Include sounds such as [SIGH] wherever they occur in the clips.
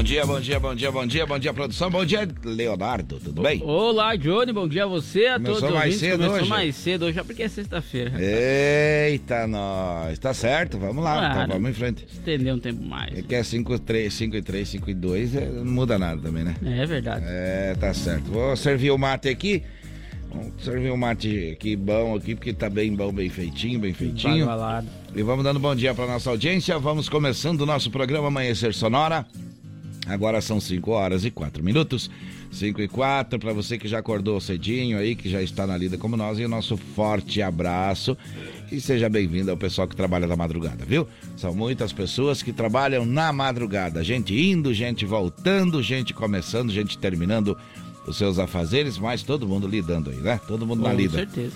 Bom dia, bom dia, bom dia, bom dia, bom dia, produção. Bom dia, Leonardo, tudo bem? Olá, Johnny, bom dia a você, a Começou todos os mais cedo Começou hoje? mais cedo hoje, já porque é sexta-feira. Eita, nós. Tá certo, vamos lá, então não- vamos em frente. Estender um tempo mais. É que é 5, 3, 5 e 3, 5 e 2, é, não muda nada também, né? É verdade. É, tá certo. Vou servir o mate aqui. Vamos servir o mate aqui bom aqui, porque tá bem bom, bem feitinho, bem feitinho. E vamos dando bom dia para nossa audiência. Vamos começando o nosso programa Amanhecer Sonora. Agora são 5 horas e 4 minutos. 5 e 4 para você que já acordou cedinho aí, que já está na lida como nós. E o nosso forte abraço. E seja bem-vindo ao pessoal que trabalha na madrugada, viu? São muitas pessoas que trabalham na madrugada. Gente indo, gente voltando, gente começando, gente terminando os seus afazeres, mas todo mundo lidando aí, né? Todo mundo na Com lida. certeza.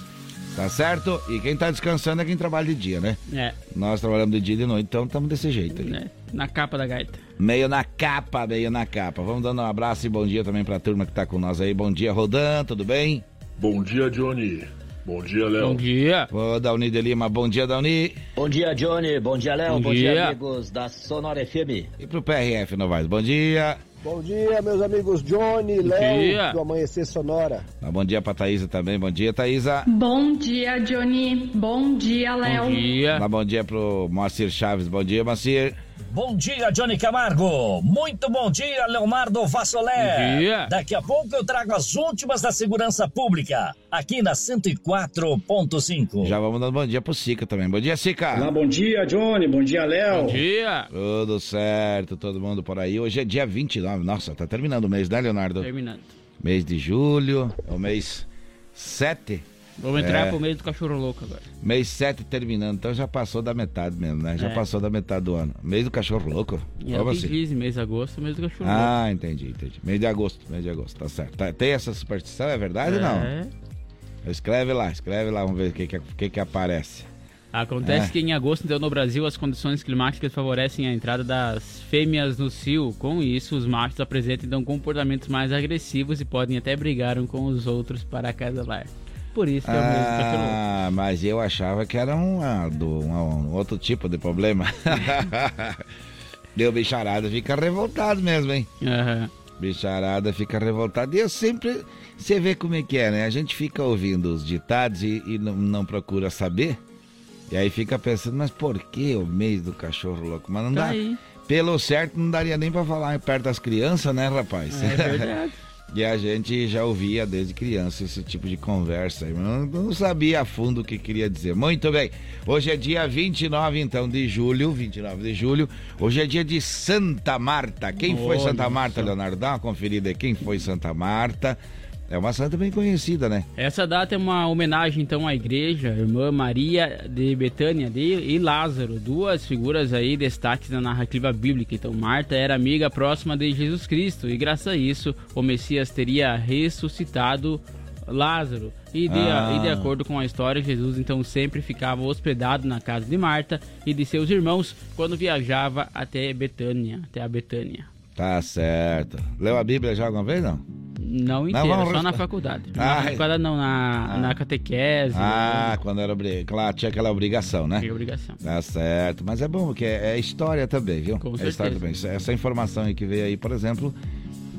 Tá certo? E quem tá descansando é quem trabalha de dia, né? É, Nós trabalhamos de dia e de noite, então estamos desse jeito aí. né? Na capa da gaita. Meio na capa, meio na capa. Vamos dando um abraço e bom dia também pra turma que tá com nós aí. Bom dia, Rodan, tudo bem? Bom dia, Johnny. Bom dia, Léo. Bom dia. Ô, Dauni de Lima, bom dia, Dauni. Bom dia, Johnny. Bom dia, Léo. Bom Bom, dia. dia. amigos da Sonora FM. E pro PRF Novaes, bom dia. Bom dia, meus amigos Johnny. Léo, do Amanhecer Sonora. Ah, Bom dia pra Thaísa também, bom dia, Thaísa. Bom dia, Johnny. Bom dia, Léo. Bom dia. Dá bom dia pro Moacir Chaves, bom dia, Moacir. Bom dia, Johnny Camargo. Muito bom dia, Leomardo Vassolé. Bom dia. Daqui a pouco eu trago as últimas da segurança pública, aqui na 104.5. Já vamos dando bom dia pro Sica também. Bom dia, Sica. Olá, bom dia, Johnny. Bom dia, Léo. Bom dia. Tudo certo, todo mundo por aí. Hoje é dia 29. Nossa, tá terminando o mês, né, Leonardo? Terminando. Mês de julho, é o mês 7. Vamos entrar É. pro meio do cachorro louco agora. Mês 7 terminando, então já passou da metade mesmo, né? Já É. passou da metade do ano. Mês do cachorro louco? E é Como assim? diz, mês de agosto, mês do cachorro louco. Ah, entendi, entendi. Mês de agosto, mês de agosto, tá certo. Tá- tem essa superstição, é verdade ou não? É. Escreve lá, escreve lá, vamos ver o que que, que, que aparece. Acontece É. que em agosto, então, no Brasil, as condições climáticas favorecem a entrada das fêmeas no cio. Com isso, os machos apresentam então comportamentos mais agressivos e podem até brigar um com os outros para acasalar. Por isso que cachorro louco. Ah, mas eu achava que era um, ah, do, um, um outro tipo de problema. [LAUGHS] Deu bicharada, fica revoltado mesmo, hein? Aham. Bicharada fica revoltada. E eu sempre. Você vê como é que é, né? A gente fica ouvindo os ditados e, e não, não procura saber. E aí fica pensando, mas por que o mês do cachorro louco? Mas não Tá dá. aí. Pelo certo, não daria nem pra falar perto das crianças, né, rapaz? É verdade. [LAUGHS] e a gente já ouvia desde criança esse tipo de conversa. mas Não, sabia a fundo o que queria dizer. Muito bem. Hoje é dia 29, então, de julho. 29 de julho. Hoje é dia de Santa Marta. Quem foi Olha Santa Marta. Leonardo? Dá uma conferida aí. Quem foi Santa Marta? É uma santa bem conhecida, né? Essa data é uma homenagem então à igreja, irmã Maria de Betânia e Lázaro, duas figuras aí destaques na narrativa bíblica. Então Marta era amiga próxima de Jesus Cristo e graças a isso o Messias teria ressuscitado Lázaro. E de, Ah. e de acordo com a história, Jesus então sempre ficava hospedado na casa de Marta e de seus irmãos quando viajava até Betânia, até a Betânia. Tá certo. Leu a Bíblia já alguma vez, não? Não inteira, vamos só na faculdade. Ah, na faculdade não, na, na catequese. Ah, quando era claro, tinha aquela obrigação, né? Tem obrigação. Tá certo, mas é bom porque é, é história também, viu? Com é história certeza. também. Essa informação aí que veio aí, por exemplo,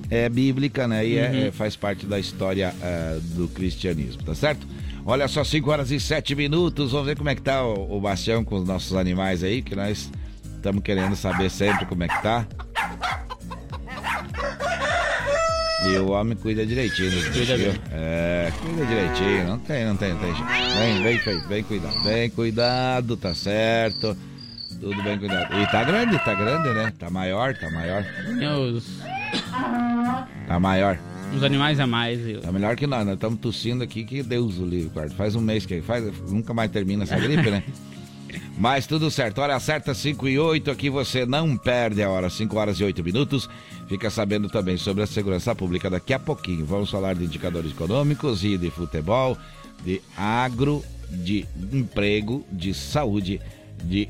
é bíblica, né? E é- Uhum. é- faz parte da história ah, do cristianismo, tá certo? Olha só, 5 horas e 7 minutos. Vamos ver como é que tá o, o Bastião com os nossos animais aí, que nós estamos querendo saber sempre como é que tá. E o homem cuida direitinho bichos, Cuida viu? É, cuida direitinho. Não tem, não tem, não tem. Bem, bem feito, bem cuidado. Bem cuidado, tá certo. Tudo bem cuidado. E tá grande, tá grande, né? Tá maior, tá maior. Os, Tá maior. os animais a mais. viu? Tá melhor que nós. Nós estamos tossindo aqui que Deus o livre, quarto. Faz um mês que faz, nunca mais termina essa gripe, né? [LAUGHS] Mas tudo certo. Hora certa, 5 e 8. Aqui você não perde a hora, 5 horas e 8 minutos. Fica sabendo também sobre a segurança pública daqui a pouquinho. Vamos falar de indicadores econômicos e de futebol, de agro, de emprego, de saúde, de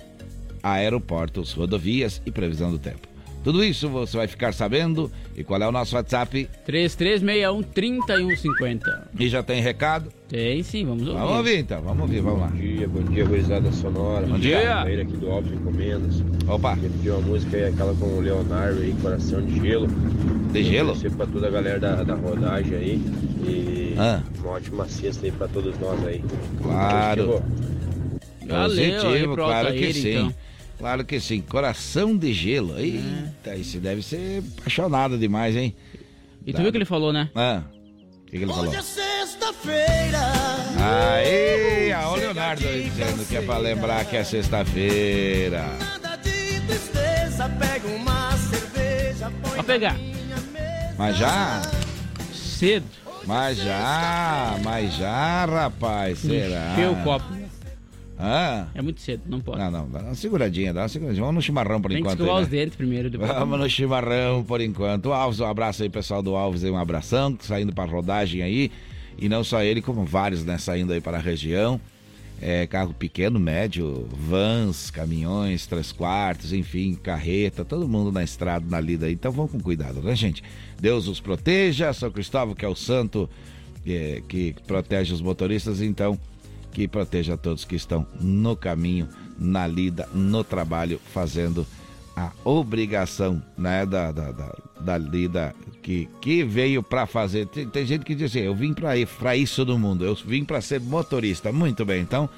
aeroportos, rodovias e previsão do tempo. Tudo isso você vai ficar sabendo. E qual é o nosso WhatsApp? 3361-3150. E já tem recado? Tem sim, vamos ouvir. Vamos ouvir então, vamos ouvir, vamos lá. Bom dia, bom dia, gurizada sonora. Bom dia. Saíra aqui do Alves Encomendas. Opa. Queria pedir uma música aí, aquela com o Leonardo aí, Coração de Gelo. De gelo? Agradecer pra toda a galera da, da rodagem aí. E Ah. uma ótima sexta aí pra todos nós aí. Claro. Valeu aí Positivo, claro que sim. então. Claro que sim. Coração de gelo. Eita, isso deve ser apaixonado demais, hein? E tu viu o que ele falou, né? Ah, o que, que ele falou? sexta-feira. Aí, ó, o Leonardo dizendo que é pra lembrar que é sexta-feira. Nada de tristeza, pega uma cerveja, põe Pra pegar. Mas já, Cedo. mas já, mas já, rapaz, será? Encheu o copo. Ah, É muito cedo, não pode. não, não, dá uma seguradinha, dá uma seguradinha. Vamos no chimarrão por Tem que enquanto. escovar aí, os né? dentes primeiro. Depois Vamos no chimarrão por enquanto. O Alves, um abraço aí, pessoal do Alves, aí, um abração, saindo para rodagem aí. E não só ele, como vários, né, saindo aí para a região. É, carro pequeno, médio, vans, caminhões, três quartos, enfim, carreta, todo mundo na estrada, na lida aí. Então vamos com cuidado, né, gente? Deus os proteja, São Cristóvão, que é o santo é, que protege os motoristas, então que proteja todos que estão no caminho, na lida, no trabalho, fazendo a obrigação né, da, da, da, da lida que, que veio para fazer. Tem, tem gente que diz assim: eu vim para isso do mundo, eu vim para ser motorista. Muito bem, então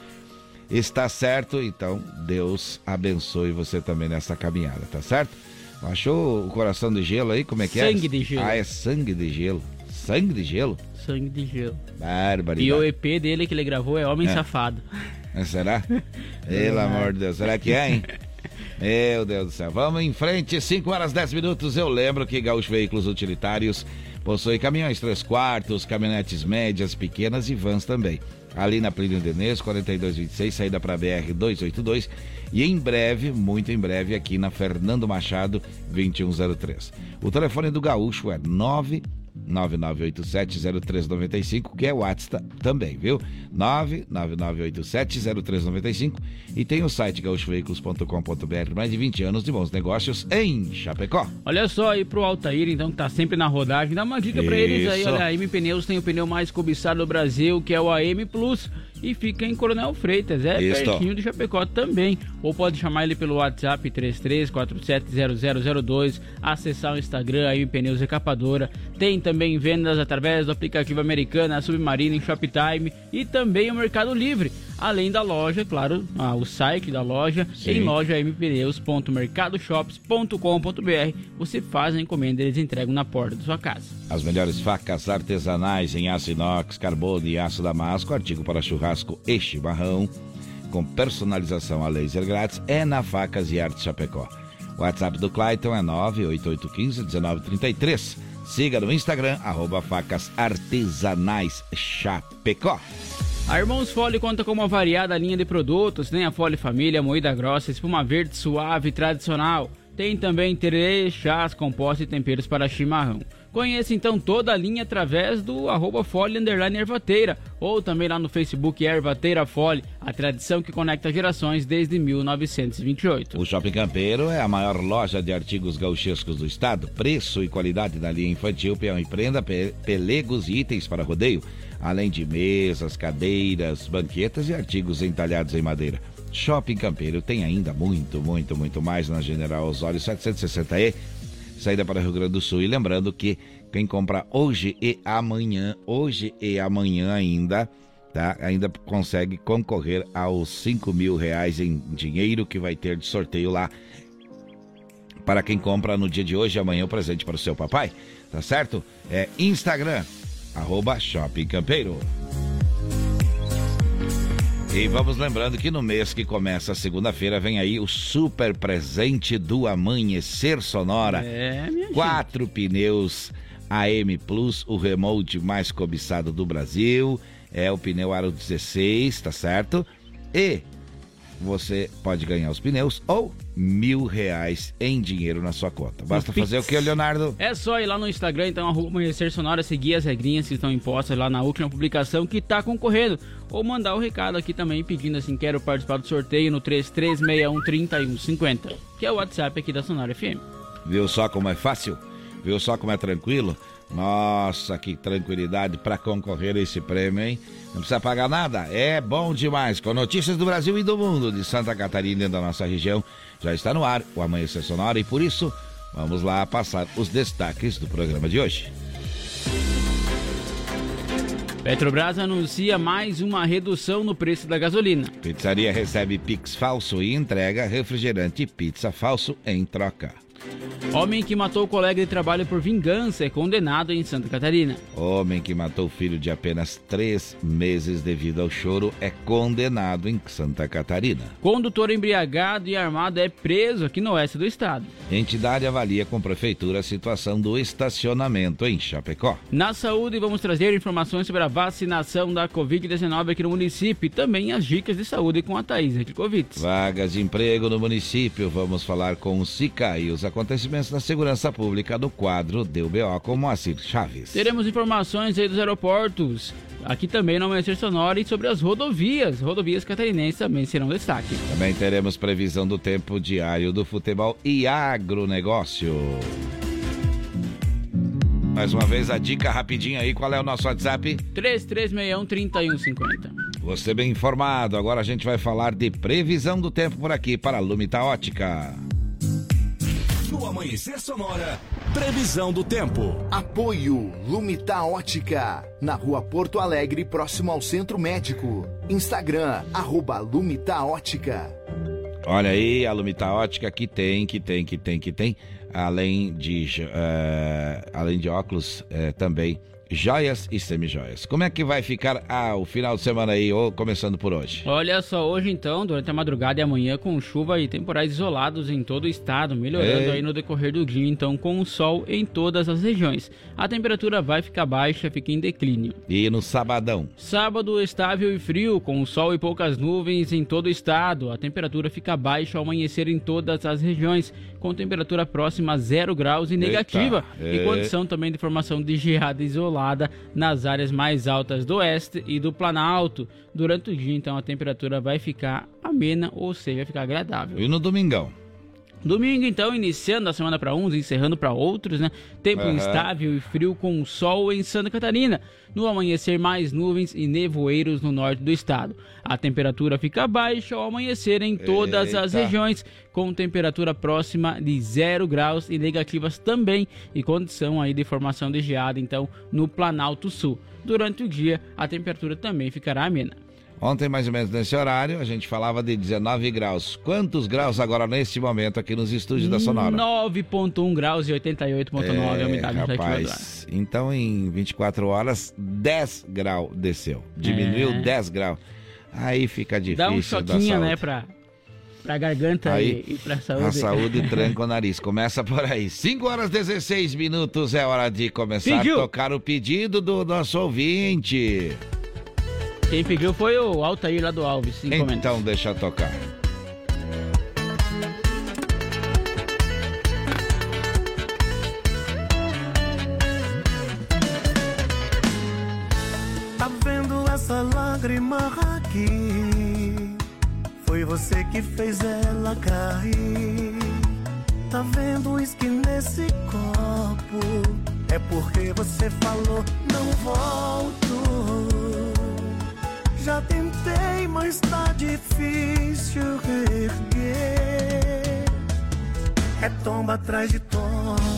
está certo, então Deus abençoe você também nessa caminhada, tá certo? Achou o coração de gelo aí? Como é que é? Sangue de gelo. Ah, é sangue de gelo. Sangue de gelo? Sangue de gelo. Barbaridade. E o EP dele que ele gravou é Homem É. Safado. É, Será? Pelo [LAUGHS] amor de Deus, será que é, hein? [LAUGHS] Meu Deus do céu. Vamos em frente, 5 horas 10 minutos. Eu lembro que Gaúcho Veículos Utilitários possui caminhões 3 quartos, caminhonetes médias, pequenas e vans também. Ali na Plínio Denês, 4226, saída para BR 282. E em breve, muito em breve, aqui na Fernando Machado 2103. O telefone do Gaúcho é 9 99870395, que é o WhatsApp também, viu? 999870395 e tem o site gaúchoveículos.com.br, mais de 20 anos de bons negócios em Chapecó. Olha só aí pro Altair, então, que tá sempre na rodagem. Dá uma dica pra eles aí, olha, a AM Pneus tem o pneu mais cobiçado do Brasil, que é o AM Plus. E fica em Coronel Freitas, é Isso. pertinho do Chapecó também. Ou pode chamar ele pelo WhatsApp 33470002, acessar o Instagram AM Pneus Recapadora. Tem também vendas através do aplicativo Americana, Submarino em Shoptime e também o Mercado Livre. Além da loja, claro, ah, o site da loja, Sim. em loja mpneus.mercadoshops.com.br. Você faz a encomenda e eles entregam na porta da sua casa. As melhores facas artesanais em aço inox, carbono e aço damasco, artigo para churrasco e chimarrão, com personalização a laser grátis, é na Facas e Artes Chapecó. O WhatsApp do Clayton é 98815-1933. Siga no Instagram, arroba facas artesanais Chapecó. A Irmãos Fole conta com uma variada linha de produtos, tem a Fole Família, moída grossa, espuma verde suave tradicional. Tem também tererê, chás, compostos e temperos para chimarrão. Conheça então toda a linha através do arroba Ervateira ou também lá no Facebook Ervateira Fole, a tradição que conecta gerações desde 1928. O Shopping Campeiro é a maior loja de artigos gauchescos do estado. Preço e qualidade da linha infantil, peão e prenda, pe- pelegos e itens para rodeio, além de mesas, cadeiras, banquetas e artigos entalhados em madeira. Shopping Campeiro tem ainda muito, muito, muito mais na General Osório 760E, saída para Rio Grande do Sul. E lembrando que quem compra hoje e amanhã, hoje e amanhã ainda, tá? Ainda consegue concorrer aos 5 mil reais em dinheiro que vai ter de sorteio lá para quem compra no dia de hoje e amanhã o presente para o seu papai, tá certo? É Instagram, arroba Shopping Campeiro. E vamos lembrando que no mês que começa segunda-feira vem aí o super presente do Amanhecer Sonora. É, minha Quatro pneus AM Plus, o remote mais cobiçado do Brasil. É o pneu Aro 16, tá certo? E você pode ganhar os pneus ou mil reais em dinheiro na sua conta. Basta fazer o que, Leonardo? É só ir lá no Instagram, então, arroba Amanhecer Sonora, seguir as regrinhas que estão impostas lá na última publicação que está concorrendo. Ou mandar o recado aqui também pedindo assim, quero participar do sorteio no 33613150, que é o WhatsApp aqui da Sonora FM. Viu só como é fácil? Viu só como é tranquilo? Nossa, que tranquilidade para concorrer a esse prêmio, hein? Não precisa pagar nada, é bom demais. Com notícias do Brasil e do mundo, de Santa Catarina e da nossa região, já está no ar o Amanhecer Sonora e por isso vamos lá passar os destaques do programa de hoje. Petrobras anuncia mais uma redução no preço da gasolina. Pizzaria recebe Pix falso e entrega refrigerante pizza falso em troca. Homem que matou o colega de trabalho por vingança é condenado em Santa Catarina. Homem que matou o filho de apenas três meses devido ao choro é condenado em Santa Catarina. Condutor embriagado e armado é preso aqui no oeste do estado. Entidade avalia com prefeitura a situação do estacionamento em Chapecó. Na saúde, vamos trazer informações sobre a vacinação da Covid-19 aqui no município e também as dicas de saúde com a Thaís Covid. Vagas de emprego no município. Vamos falar com o SICA e os acontecimentos na segurança pública do quadro DUBO com Moacir Chaves. Teremos informações aí dos aeroportos, aqui também no Amanhecer Sonora e sobre as rodovias. Rodovias catarinenses também serão destaque. Também teremos previsão do tempo diário do futebol e agronegócio. Mais uma vez a dica rapidinho aí, qual é o nosso WhatsApp? 3361-3150. Você bem informado, agora a gente vai falar de previsão do tempo por aqui para a Lumita Ótica. No Amanhecer Sonora, previsão do tempo. Apoio Lumita Ótica, na rua Porto Alegre, próximo ao Centro Médico. Instagram, arroba Lumita Ótica. Olha aí, a Lumita Ótica que tem, que tem, que tem, que tem, além de, uh, além de óculos, uh, também joias e semijoias. Como é que vai ficar ah, o final de semana aí, ou começando por hoje? Olha só, hoje então, durante a madrugada e amanhã, com chuva e temporais isolados em todo o estado, melhorando aí no decorrer do dia, então, com o sol em todas as regiões. A temperatura vai ficar baixa, fica em declínio. E no sabadão? Sábado estável e frio, com sol e poucas nuvens em todo o estado. A temperatura fica baixa ao amanhecer em todas as regiões, com temperatura próxima a zero graus e negativa, Eita, e condição também de formação de geada isolada nas áreas mais altas do oeste e do Planalto. Durante o dia, então, a temperatura vai ficar amena, ou seja, vai ficar agradável. E no domingão? Domingo, então, iniciando a semana para uns, encerrando para outros, né? Tempo uhum. instável e frio com sol em Santa Catarina. No amanhecer, mais nuvens e nevoeiros no norte do estado. A temperatura fica baixa ao amanhecer em todas Eita. as regiões, com temperatura próxima de zero graus e negativas também, e condição aí de formação de geada, então, no Planalto Sul. Durante o dia, a temperatura também ficará amena. Ontem, mais ou menos nesse horário, a gente falava de 19 graus. Quantos graus agora nesse momento aqui nos estúdios da Sonora? 9.1 graus e 88.9 é, a umidade rapaz, Então, em 24 horas, 10 graus desceu. Diminuiu é. 10 graus. Aí fica difícil. Dá um choquinho, né, pra, pra garganta aí, e, e pra saúde. A saúde [LAUGHS] tranca o nariz. Começa por aí. 5 horas 16 minutos é hora de começar Pediu. a tocar o pedido do nosso ouvinte. Quem pediu foi o Altair lá do Alves. Então deixa tocar. Tá vendo essa lágrima aqui? Foi você que fez ela cair. Tá vendo uísque nesse copo? É porque você falou, não volto. Já tentei, mas tá difícil reerguer. É tomba atrás de tombo,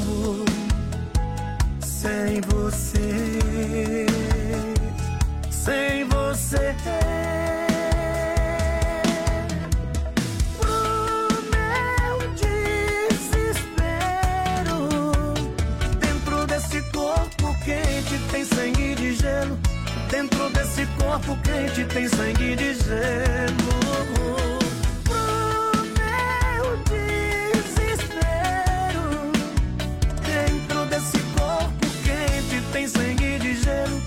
corpo quente tem sangue dizendo. Pro meu desespero, dentro desse corpo quente tem sangue de gelo.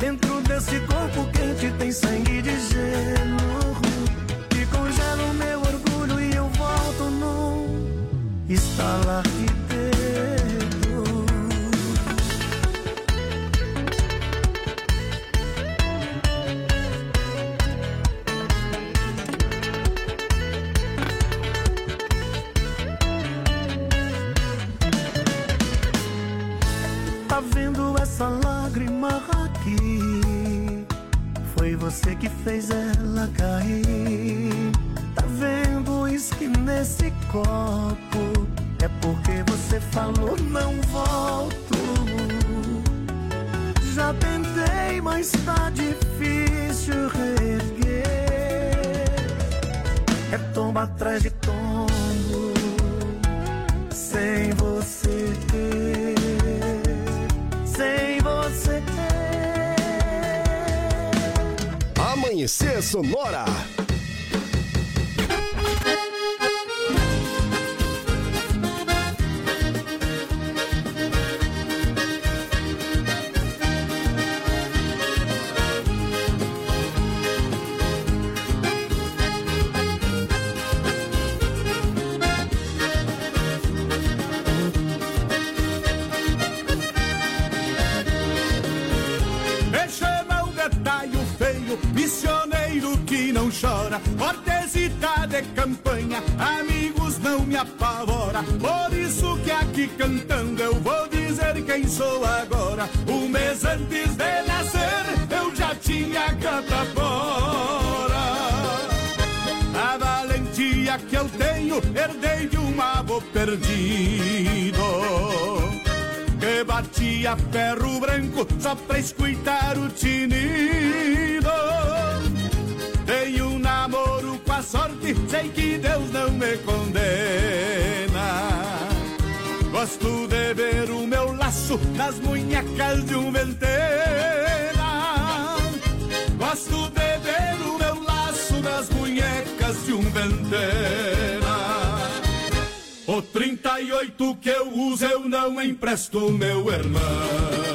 Dentro desse corpo quente tem sangue de gelo. E congela o meu orgulho e eu volto num estalar de essa lágrima aqui? Foi você que fez ela cair. Tá vendo uísque nesse copo? É porque você falou não volto. Já tentei, mas tá difícil reerguer. É tomba atrás de Amanhecer Sonora. Cantando eu vou dizer quem sou agora. Um mês antes de nascer eu já tinha catapora. A valentia que eu tenho herdei de um avô perdido que batia ferro branco só pra escutar o tinido. Dei um namoro com a sorte, sei que Deus não me condena. Gosto de ver o meu laço nas munhecas de um ventena. Gosto de ver o meu laço nas munhecas de um ventena. O 38 que eu uso eu não empresto, meu irmão.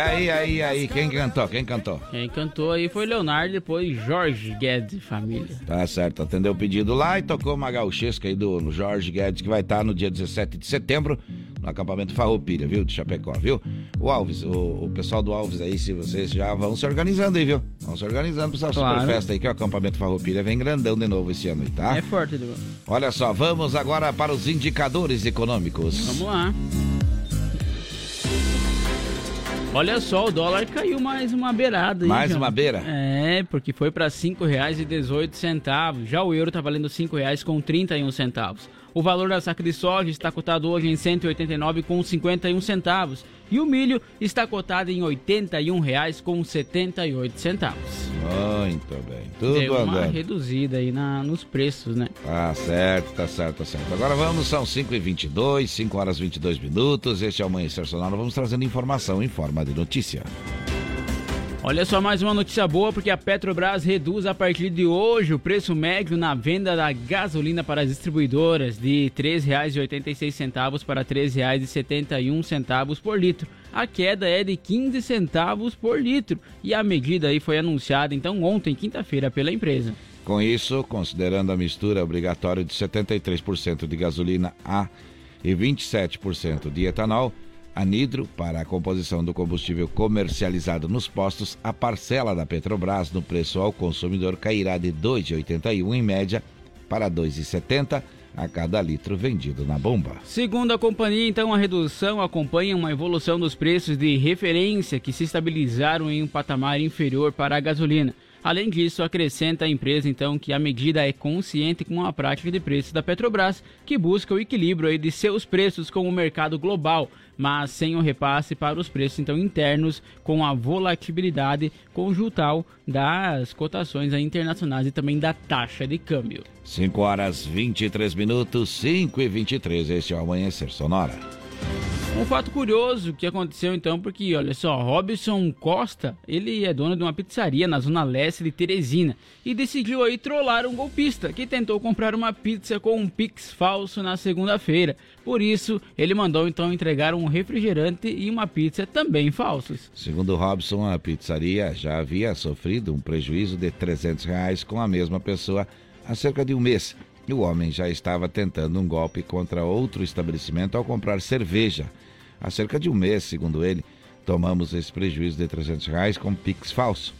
Aí, aí, aí, quem cantou? Quem cantou? Quem cantou aí foi Leonardo, depois Jorge Guedes família. Tá certo, atendeu o pedido lá e tocou uma gauchesca aí do Jorge Guedes, que vai estar no dia 17 de setembro, no acampamento Farroupilha, viu? De Chapecó, viu? O Alves, o, o pessoal do Alves aí, se vocês já vão se organizando aí, viu? Vão se organizando pra essa Claro. super festa aí, que o acampamento Farroupilha, vem grandão de novo esse ano aí, tá? É forte, Eduardo. Olha só, vamos agora para os indicadores econômicos. Vamos lá. Olha só, o dólar caiu mais uma beirada. aí, Mais João. uma beira? É, porque foi para R$ 5,18. Já o euro está valendo R$ 5,31 centavos. O valor da saca de soja está cotado hoje em R$ 189,51 centavos. E o milho está cotado em R$ 81,78 centavos. Muito bem, tudo Deu uma andando. reduzida aí na, nos preços, né? Tá certo, tá certo, tá certo. Agora vamos, são 5 e 22 5 horas e 22 minutos. Este é o Amanhecer Sonoro. Vamos trazendo informação em forma de notícia. Olha só mais uma notícia boa, porque a Petrobras reduz a partir de hoje o preço médio na venda da gasolina para as distribuidoras de R$ 3,86 para R$ 3,71 por litro. A queda é de 15 centavos por litro e a medida aí foi anunciada então ontem, quinta-feira, pela empresa. Com isso, considerando a mistura obrigatória de 73% de gasolina A e 27% de etanol, anidro, para a composição do combustível comercializado nos postos, a parcela da Petrobras no preço ao consumidor cairá de R$ 2,81 em média para R$ 2,70 a cada litro vendido na bomba. Segundo a companhia, então, a redução acompanha uma evolução dos preços de referência que se estabilizaram em um patamar inferior para a gasolina. Além disso, acrescenta a empresa então que a medida é consciente com a prática de preços da Petrobras, que busca o equilíbrio de seus preços com o mercado global, mas sem o repasse para os preços então internos, com a volatilidade conjuntal das cotações internacionais e também da taxa de câmbio. 5 horas 23 minutos, 5 e 23. Este é o Amanhecer Sonora. Um fato curioso que aconteceu então, porque olha só, Robson Costa, ele é dono de uma pizzaria na zona leste de Teresina e decidiu aí trollar um golpista que tentou comprar uma pizza com um pix falso na segunda-feira. Por isso, ele mandou então entregar um refrigerante e uma pizza também falsos. Segundo Robson, a pizzaria já havia sofrido um prejuízo de 300 reais com a mesma pessoa há cerca de um mês. O homem já estava tentando um golpe contra outro estabelecimento ao comprar cerveja. Há cerca de um mês, segundo ele, tomamos esse prejuízo de 300 reais com Pix falso.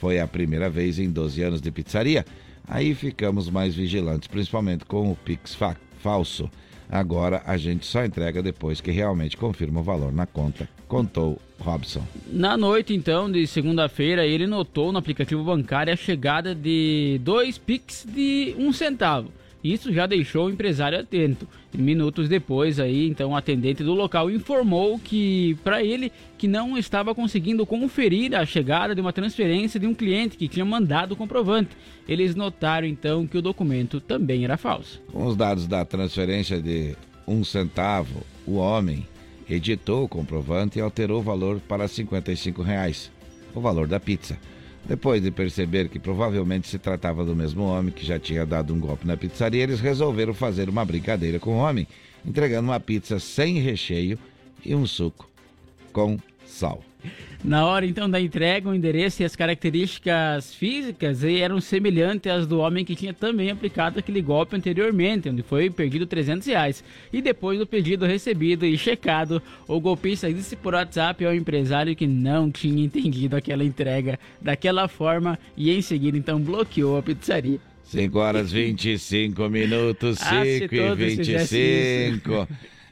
Foi a primeira vez em 12 anos de pizzaria. Aí ficamos mais vigilantes, principalmente com o Pix fa falso. Agora a gente só entrega depois que realmente confirma o valor na conta, contou Robson. Na noite, então, de segunda-feira, ele notou no aplicativo bancário a chegada de dois Pix de um centavo. Isso já deixou o empresário atento. Minutos depois, aí, então, o atendente do local informou que para ele que não estava conseguindo conferir a chegada de uma transferência de um cliente que tinha mandado o comprovante. Eles notaram então que o documento também era falso. Com os dados da transferência de um centavo, o homem editou o comprovante e alterou o valor para 55 reais, o valor da pizza. Depois de perceber que provavelmente se tratava do mesmo homem que já tinha dado um golpe na pizzaria, eles resolveram fazer uma brincadeira com o homem, entregando uma pizza sem recheio e um suco com sal. Na hora então da entrega, o endereço e as características físicas eram semelhantes às do homem que tinha também aplicado aquele golpe anteriormente, onde foi perdido 300 reais. E depois do pedido recebido e checado, o golpista disse por WhatsApp ao empresário que não tinha entendido aquela entrega daquela forma e em seguida então bloqueou a pizzaria. 5 horas 25 minutos, [LAUGHS] 5 ah, e 25.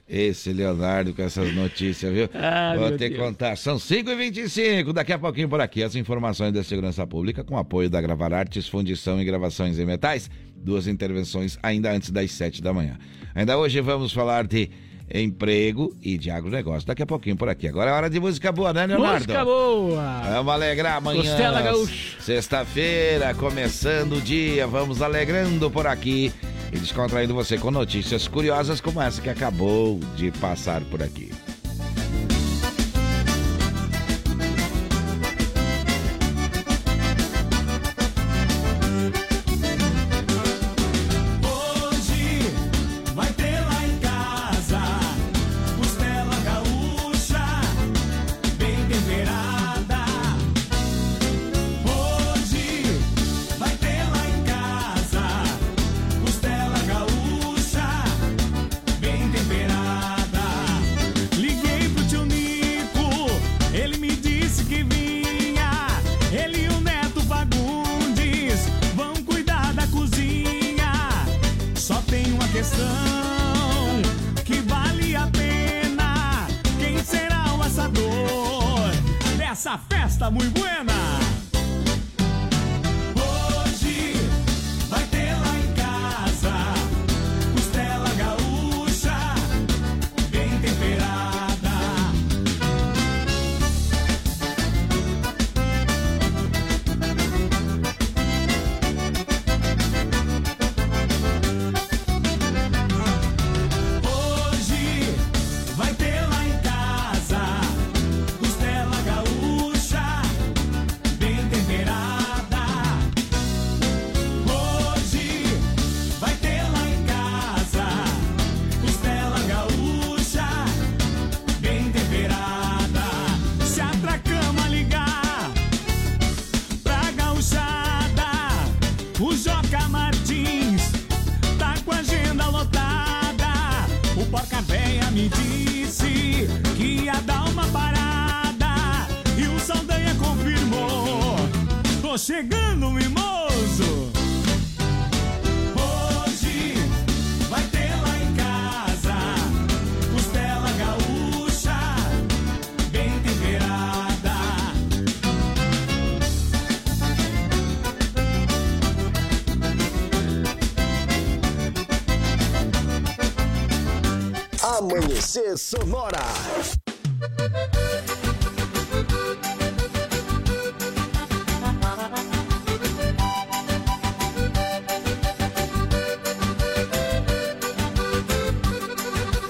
Esse Leonardo com essas notícias, viu? [LAUGHS] Ah, Vou ter que contar. São 5h25, daqui a pouquinho por aqui as informações da segurança pública com apoio da Gravar Artes, fundição e gravações em metais. Duas intervenções ainda antes das 7 da manhã. Ainda hoje vamos falar de emprego e de agronegócio. Daqui a pouquinho por aqui. Agora é hora de música boa, né, Leonardo? Música boa! Vamos alegrar amanhã. Costela Gaúcha. Sexta-feira, começando o dia, vamos alegrando por aqui e descontraindo você com notícias curiosas como essa que acabou de passar por aqui. Amanhecer Sonora.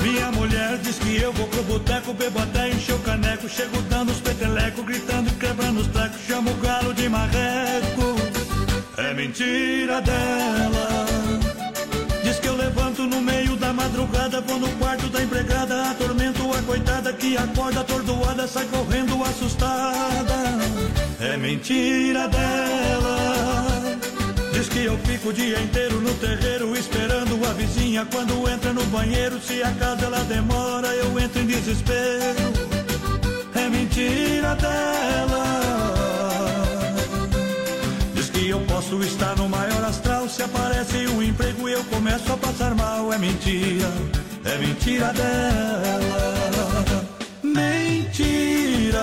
Minha mulher diz que eu vou pro boteco, bebo até encher o caneco. Chego dando os petelecos, gritando e quebrando os trecos. Chamo o galo de marreco. É mentira dela. Diz que eu levanto no meio madrugada, vou no quarto da empregada, atormento a coitada que acorda atordoada, sai correndo assustada. É mentira dela. Diz que eu fico o dia inteiro no terreiro esperando a vizinha quando entra no banheiro. Se a casa ela demora, eu entro em desespero. É mentira dela. Que eu posso estar no maior astral. Se aparece um emprego e eu começo a passar mal. É mentira, é mentira dela. Mentira.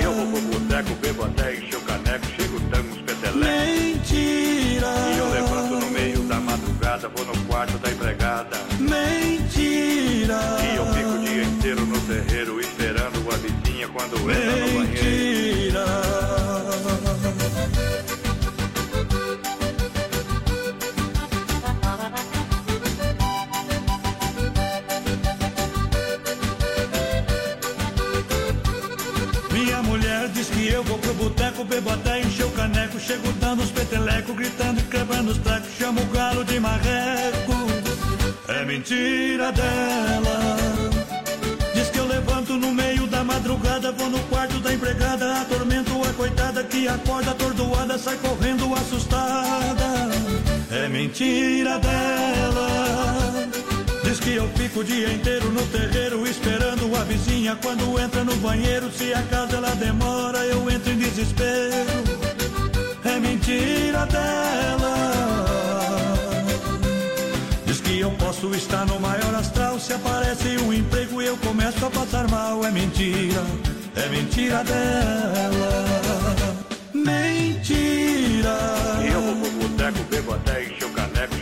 Eu vou pro boteco, bebo até encher o caneco, chego tango os petelecos. Mentira. E eu levanto no meio da madrugada, vou no quarto da empregada. Mentira. E eu fico o dia inteiro no terreiro esperando a vizinha quando entra no banheiro. Pro boteco, bebo até encher o caneco. Chego dando os petelecos, gritando e quebrando os trecos. Chamo o galo de marreco. É mentira dela. Diz que eu levanto no meio da madrugada, vou no quarto da empregada, atormento a coitada que acorda atordoada, sai correndo assustada. É mentira dela. Que eu fico o dia inteiro no terreiro esperando a vizinha quando entra no banheiro. Se a casa ela demora, eu entro em desespero. É mentira dela. Diz que eu posso estar no maior astral. Se aparece um emprego e eu começo a passar mal. É mentira, é mentira dela. Mentira. Eu vou pro boteco, bebo até encher o caneco,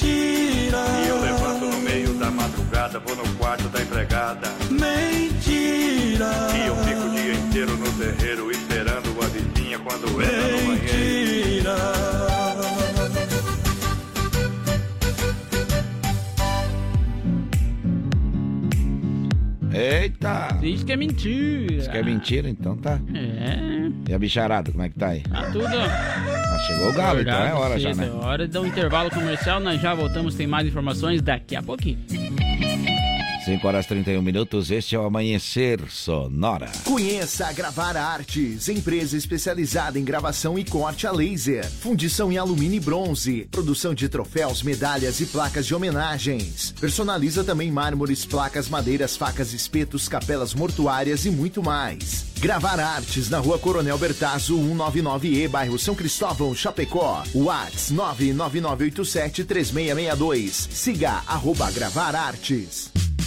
Mentira. E eu levanto no meio da madrugada, vou no quarto da empregada. Mentira. E eu fico o dia inteiro no terreiro esperando a vizinha quando entra no banheiro. Mentira. Eita! Diz que é mentira. Diz que é mentira, então tá. É. E a bicharada, como é que tá aí? Tá tudo. Ah, chegou o galo, então é hora já, cedo, né? é Hora de dar um intervalo comercial, nós já voltamos, tem mais informações daqui a pouquinho. 5 horas e 31 minutos, este é o Amanhecer Sonora. Conheça a Gravar Artes, empresa especializada em gravação e corte a laser, fundição em alumínio e bronze, produção de troféus, medalhas e placas de homenagens. Personaliza também mármores, placas, madeiras, facas, espetos, capelas mortuárias e muito mais. Gravar Artes na rua Coronel Bertazzo, 199E, bairro São Cristóvão, Chapecó. Whats 999873662. Siga arroba Gravar Artes.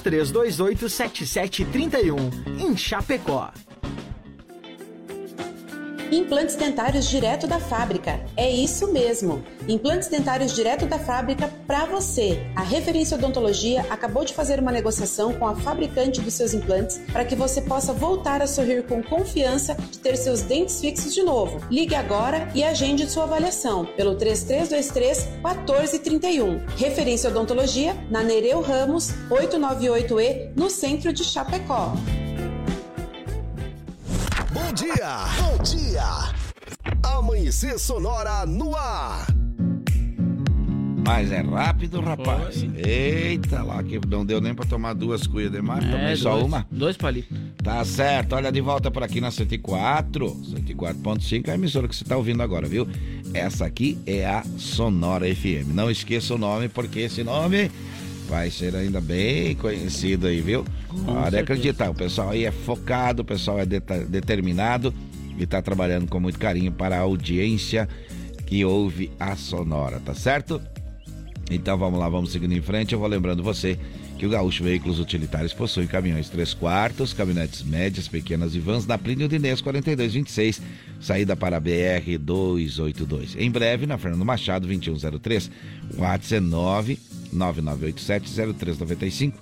3328 7731. Em Chapecó. Implantes dentários direto da fábrica. É isso mesmo. Implantes dentários direto da fábrica para você. A Referência Odontologia acabou de fazer uma negociação com a fabricante dos seus implantes para que você possa voltar a sorrir com confiança de ter seus dentes fixos de novo. Ligue agora e agende sua avaliação pelo 3323 1431. Referência Odontologia na Nereu Ramos 898E no centro de Chapecó. Bom dia, bom dia. Amanhecer Sonora no ar. Mas é rápido, rapaz. Eita lá, que não deu nem pra tomar duas cuias de mar, É, tomei só dois- uma. Dois palitos. Tá certo, olha de volta por aqui na 104, 104.5, é a emissora que você tá ouvindo agora, viu? Essa aqui é a Sonora FM. Não esqueça o nome, porque esse nome vai ser ainda bem conhecido aí, viu? Pode acreditar, o pessoal aí é focado, o pessoal é determinado e tá trabalhando com muito carinho para a audiência que ouve a Sonora, tá certo? Então vamos lá, vamos seguindo em frente. Eu vou lembrando você que o Gaúcho Veículos Utilitários possui caminhões 3 quartos, caminhonetes médias, pequenas e vans na Plínio de Inês 4226, saída para a BR 282. Em breve, na Fernando Machado 2103, o WhatsApp é 9 99870395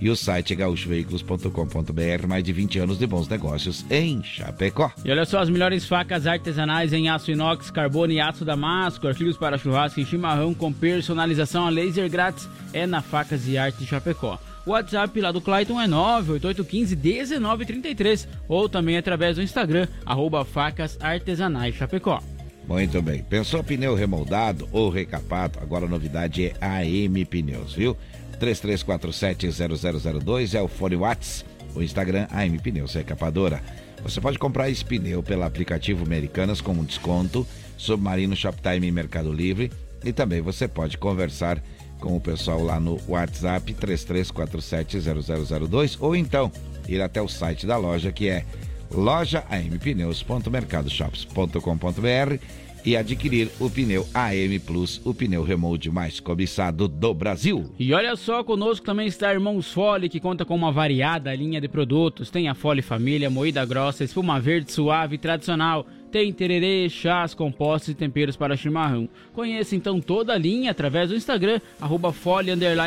e o site é gaúchoveículos.com.br, mais de 20 anos de bons negócios em Chapecó. E olha só as melhores facas artesanais em aço inox, carbono e aço damasco, artigos para churrasco e chimarrão com personalização a laser grátis é na Facas e Arte Chapecó. O WhatsApp lá do Clayton é 988151933 ou também através do Instagram, arroba facas artesanais Chapecó. Muito bem. Pensou pneu remoldado ou recapado? Agora a novidade é AM Pneus, viu? 33470002 é o fone Whats, o Instagram AM Pneus Recapadora. Você pode comprar esse pneu pelo aplicativo Americanas com um desconto, Submarino Shoptime e Mercado Livre. E também você pode conversar com o pessoal lá no WhatsApp 33470002 ou então ir até o site da loja que é lojaampneus.mercadoshops.com.br e adquirir o pneu AM Plus, o pneu remold mais cobiçado do Brasil. E olha só, conosco também está Irmãos Fole, que conta com uma variada linha de produtos. Tem a Fole Família, moída grossa, espuma verde suave e tradicional. Tem tererê, chás, compostos e temperos para chimarrão. Conheça então toda a linha através do Instagram, arroba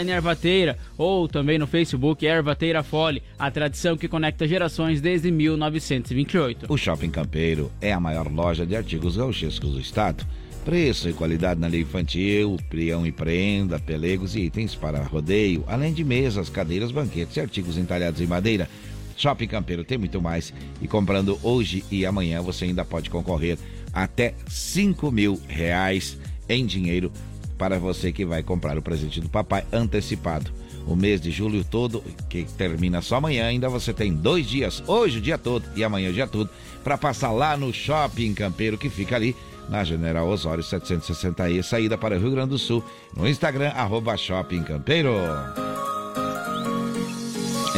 Ervateira, ou também no Facebook Ervateira Fole, a tradição que conecta gerações desde 1928. O Shopping Campeiro é a maior loja de artigos gauchescos do estado. Preço e qualidade na linha infantil, peão e prenda, pelegos e itens para rodeio, além de mesas, cadeiras, banquetes e artigos entalhados em madeira. Shopping Campeiro tem muito mais e comprando hoje e amanhã você ainda pode concorrer até 5 mil reais em dinheiro para você que vai comprar o presente do papai antecipado. O mês de julho todo, que termina só amanhã, ainda você tem dois dias, hoje o dia todo e amanhã o dia todo, para passar lá no Shopping Campeiro que fica ali na General Osório 760E, saída para o Rio Grande do Sul, no Instagram, arroba Shopping Campeiro.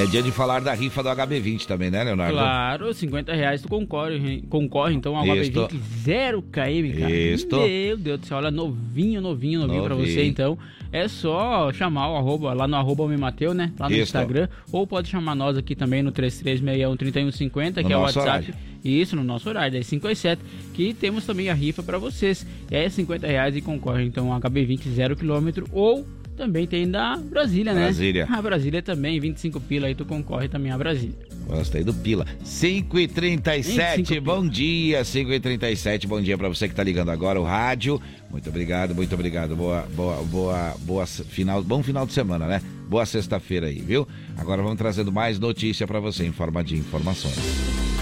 É dia de falar da rifa do HB20 também, né, Leonardo? Claro, 50 reais tu concorre, concorre então ao Isto. HB20 0 km, cara. Isto. Meu Deus do céu, olha, novinho, novinho, novinho pra Novinho. você então. É só chamar o arroba, lá no arroba me Mateu, né? Lá no Isto. Instagram. Ou pode chamar nós aqui também no 3361-3150, No que é o WhatsApp. horário. Isso, no nosso horário, das 5 às 7, que temos também a rifa pra vocês. É 50 reais e concorre então ao HB20 0 km ou também tem da Brasília, né? Brasília. A Brasília também, 25 pila aí tu concorre também a Brasília. Gostei do Pila. 5 e 37 25 bom dia. 5 e 37 bom dia pra você que tá ligando agora o rádio. Muito obrigado, muito obrigado. Boa, boa, boa, boa final, bom final de semana, né? Boa sexta-feira aí, viu? Agora vamos trazendo mais notícia pra você em forma de informações.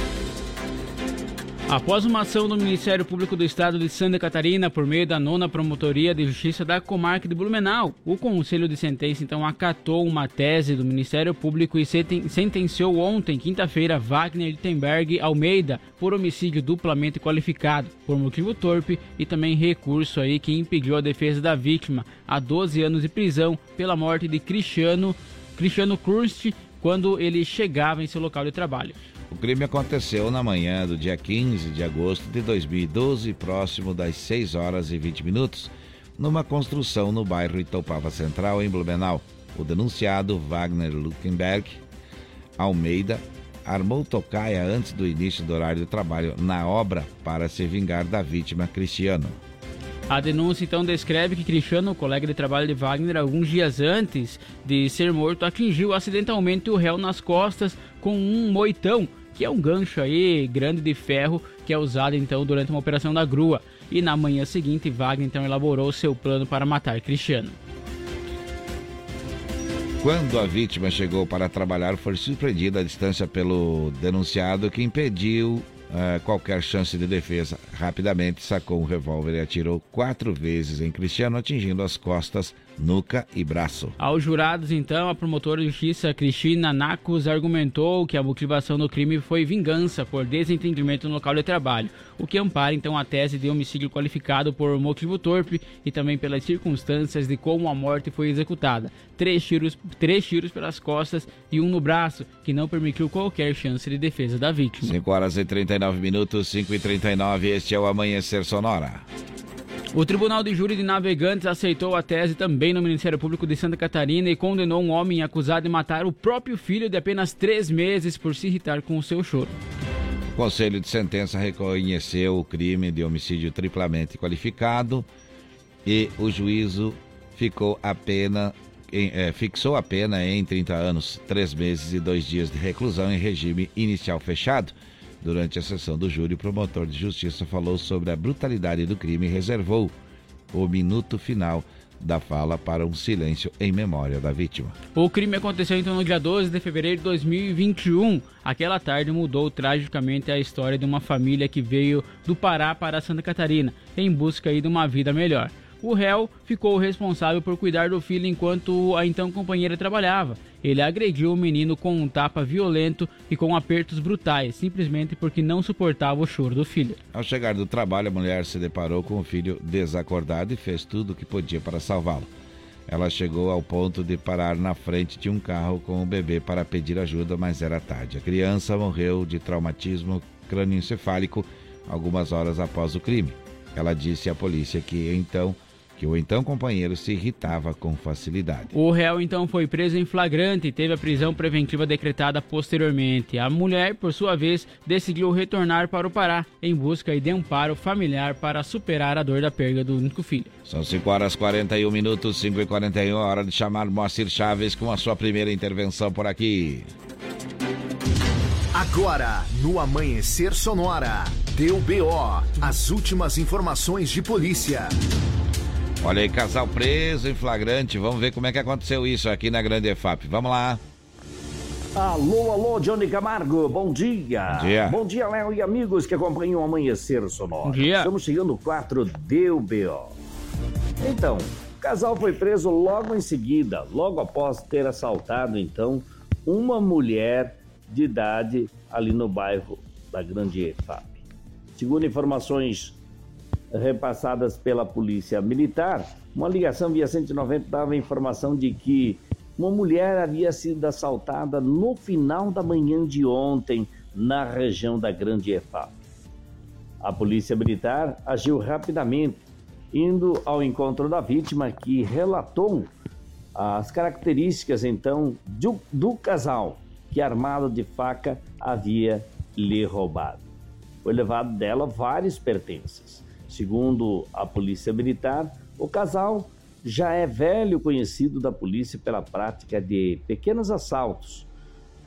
Após uma ação do Ministério Público do Estado de Santa Catarina por meio da nona Promotoria de Justiça da Comarca de Blumenau, o Conselho de Sentença então acatou uma tese do Ministério Público e sentenciou ontem, quinta-feira, Wagner Littenberg Almeida por homicídio duplamente qualificado, por motivo torpe e também recurso aí que impediu a defesa da vítima a 12 anos de prisão pela morte de Cristiano Cristiano Krust quando ele chegava em seu local de trabalho. O crime aconteceu na manhã do dia 15 de agosto de 2012, próximo das 6 horas e 20 minutos, numa construção no bairro Itopava Central, em Blumenau. O denunciado Wagner Lukenberg Almeida armou tocaia antes do início do horário de trabalho na obra para se vingar da vítima Cristiano. A denúncia então descreve que Cristiano, colega de trabalho de Wagner, alguns dias antes de ser morto, atingiu acidentalmente o réu nas costas com um moitão que é um gancho aí grande de ferro que é usado então durante uma operação da grua. E na manhã seguinte, Wagner então elaborou seu plano para matar Cristiano. Quando a vítima chegou para trabalhar, foi surpreendida à distância pelo denunciado que impediu uh, qualquer chance de defesa. Rapidamente sacou um revólver e atirou quatro vezes em Cristiano, atingindo as costas, nuca e braço. Aos jurados, então, a promotora de justiça Cristina Nacos argumentou que a motivação do crime foi vingança por desentendimento no local de trabalho, o que ampara então a tese de homicídio qualificado por motivo torpe e também pelas circunstâncias de como a morte foi executada. Três tiros, três tiros pelas costas e um no braço, que não permitiu qualquer chance de defesa da vítima. 5 horas e 39 minutos, 5 e 39, este é o Amanhecer Sonora. O Tribunal de Júri de Navegantes aceitou a tese também no Ministério Público de Santa Catarina e condenou um homem acusado de matar o próprio filho de apenas três meses por se irritar com o seu choro. O Conselho de Sentença reconheceu o crime de homicídio triplamente qualificado e o juízo ficou a pena, é, fixou a pena em 30 anos, três meses e dois dias de reclusão em regime inicial fechado Durante a sessão do júri, o promotor de justiça falou sobre a brutalidade do crime e reservou o minuto final da fala para um silêncio em memória da vítima. O crime aconteceu então no dia 12 de fevereiro de 2021. Aquela tarde mudou tragicamente a história de uma família que veio do Pará para Santa Catarina em busca de uma vida melhor. O réu ficou responsável por cuidar do filho enquanto a então companheira trabalhava. Ele agrediu o menino com um tapa violento e com apertos brutais, simplesmente porque não suportava o choro do filho. Ao chegar do trabalho, a mulher se deparou com o filho desacordado e fez tudo o que podia para salvá-lo. Ela chegou ao ponto de parar na frente de um carro com o bebê para pedir ajuda, mas era tarde. A criança morreu de traumatismo crânioencefálico algumas horas após o crime. Ela disse à polícia que então que o então companheiro se irritava com facilidade. O réu então foi preso em flagrante e teve a prisão preventiva decretada posteriormente. A mulher, por sua vez, decidiu retornar para o Pará em busca de amparo familiar para superar a dor da perda do único filho. São 5 horas 41 minutos, 5 e 41, hora de chamar Moacir Chaves com a sua primeira intervenção por aqui. Agora, no Amanhecer Sonora, deu BO, as últimas informações de polícia. Olha aí, casal preso em flagrante. Vamos ver como é que aconteceu isso aqui na Grande EFAP. Vamos lá. Alô, alô, Johnny Camargo, bom dia. Bom dia. Bom dia, Léo e amigos que acompanham o Amanhecer Sonoro. Bom dia. Estamos chegando no 4 Deu BO. Então, o casal foi preso logo em seguida, logo após ter assaltado, então, uma mulher de idade ali no bairro da Grande EFAP. Segundo informações repassadas pela Polícia Militar, uma ligação via 190 dava informação de que uma mulher havia sido assaltada no final da manhã de ontem na região da Grande EFAP. A Polícia Militar agiu rapidamente, indo ao encontro da vítima, que relatou as características então do, do casal que, armado de faca, havia lhe roubado. Foi levado dela vários pertences. Segundo a Polícia Militar, o casal já é velho conhecido da polícia pela prática de pequenos assaltos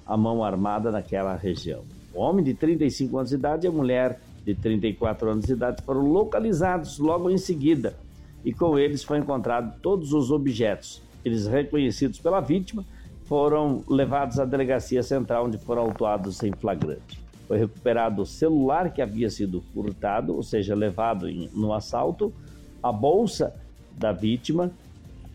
à mão armada naquela região. O homem de 35 anos de idade e a mulher de 34 anos de idade foram localizados logo em seguida e com eles foi encontrado todos os objetos. Eles reconhecidos pela vítima foram levados à delegacia central onde foram autuados em flagrante. Foi recuperado o celular que havia sido furtado, ou seja, levado em, no assalto, a bolsa da vítima,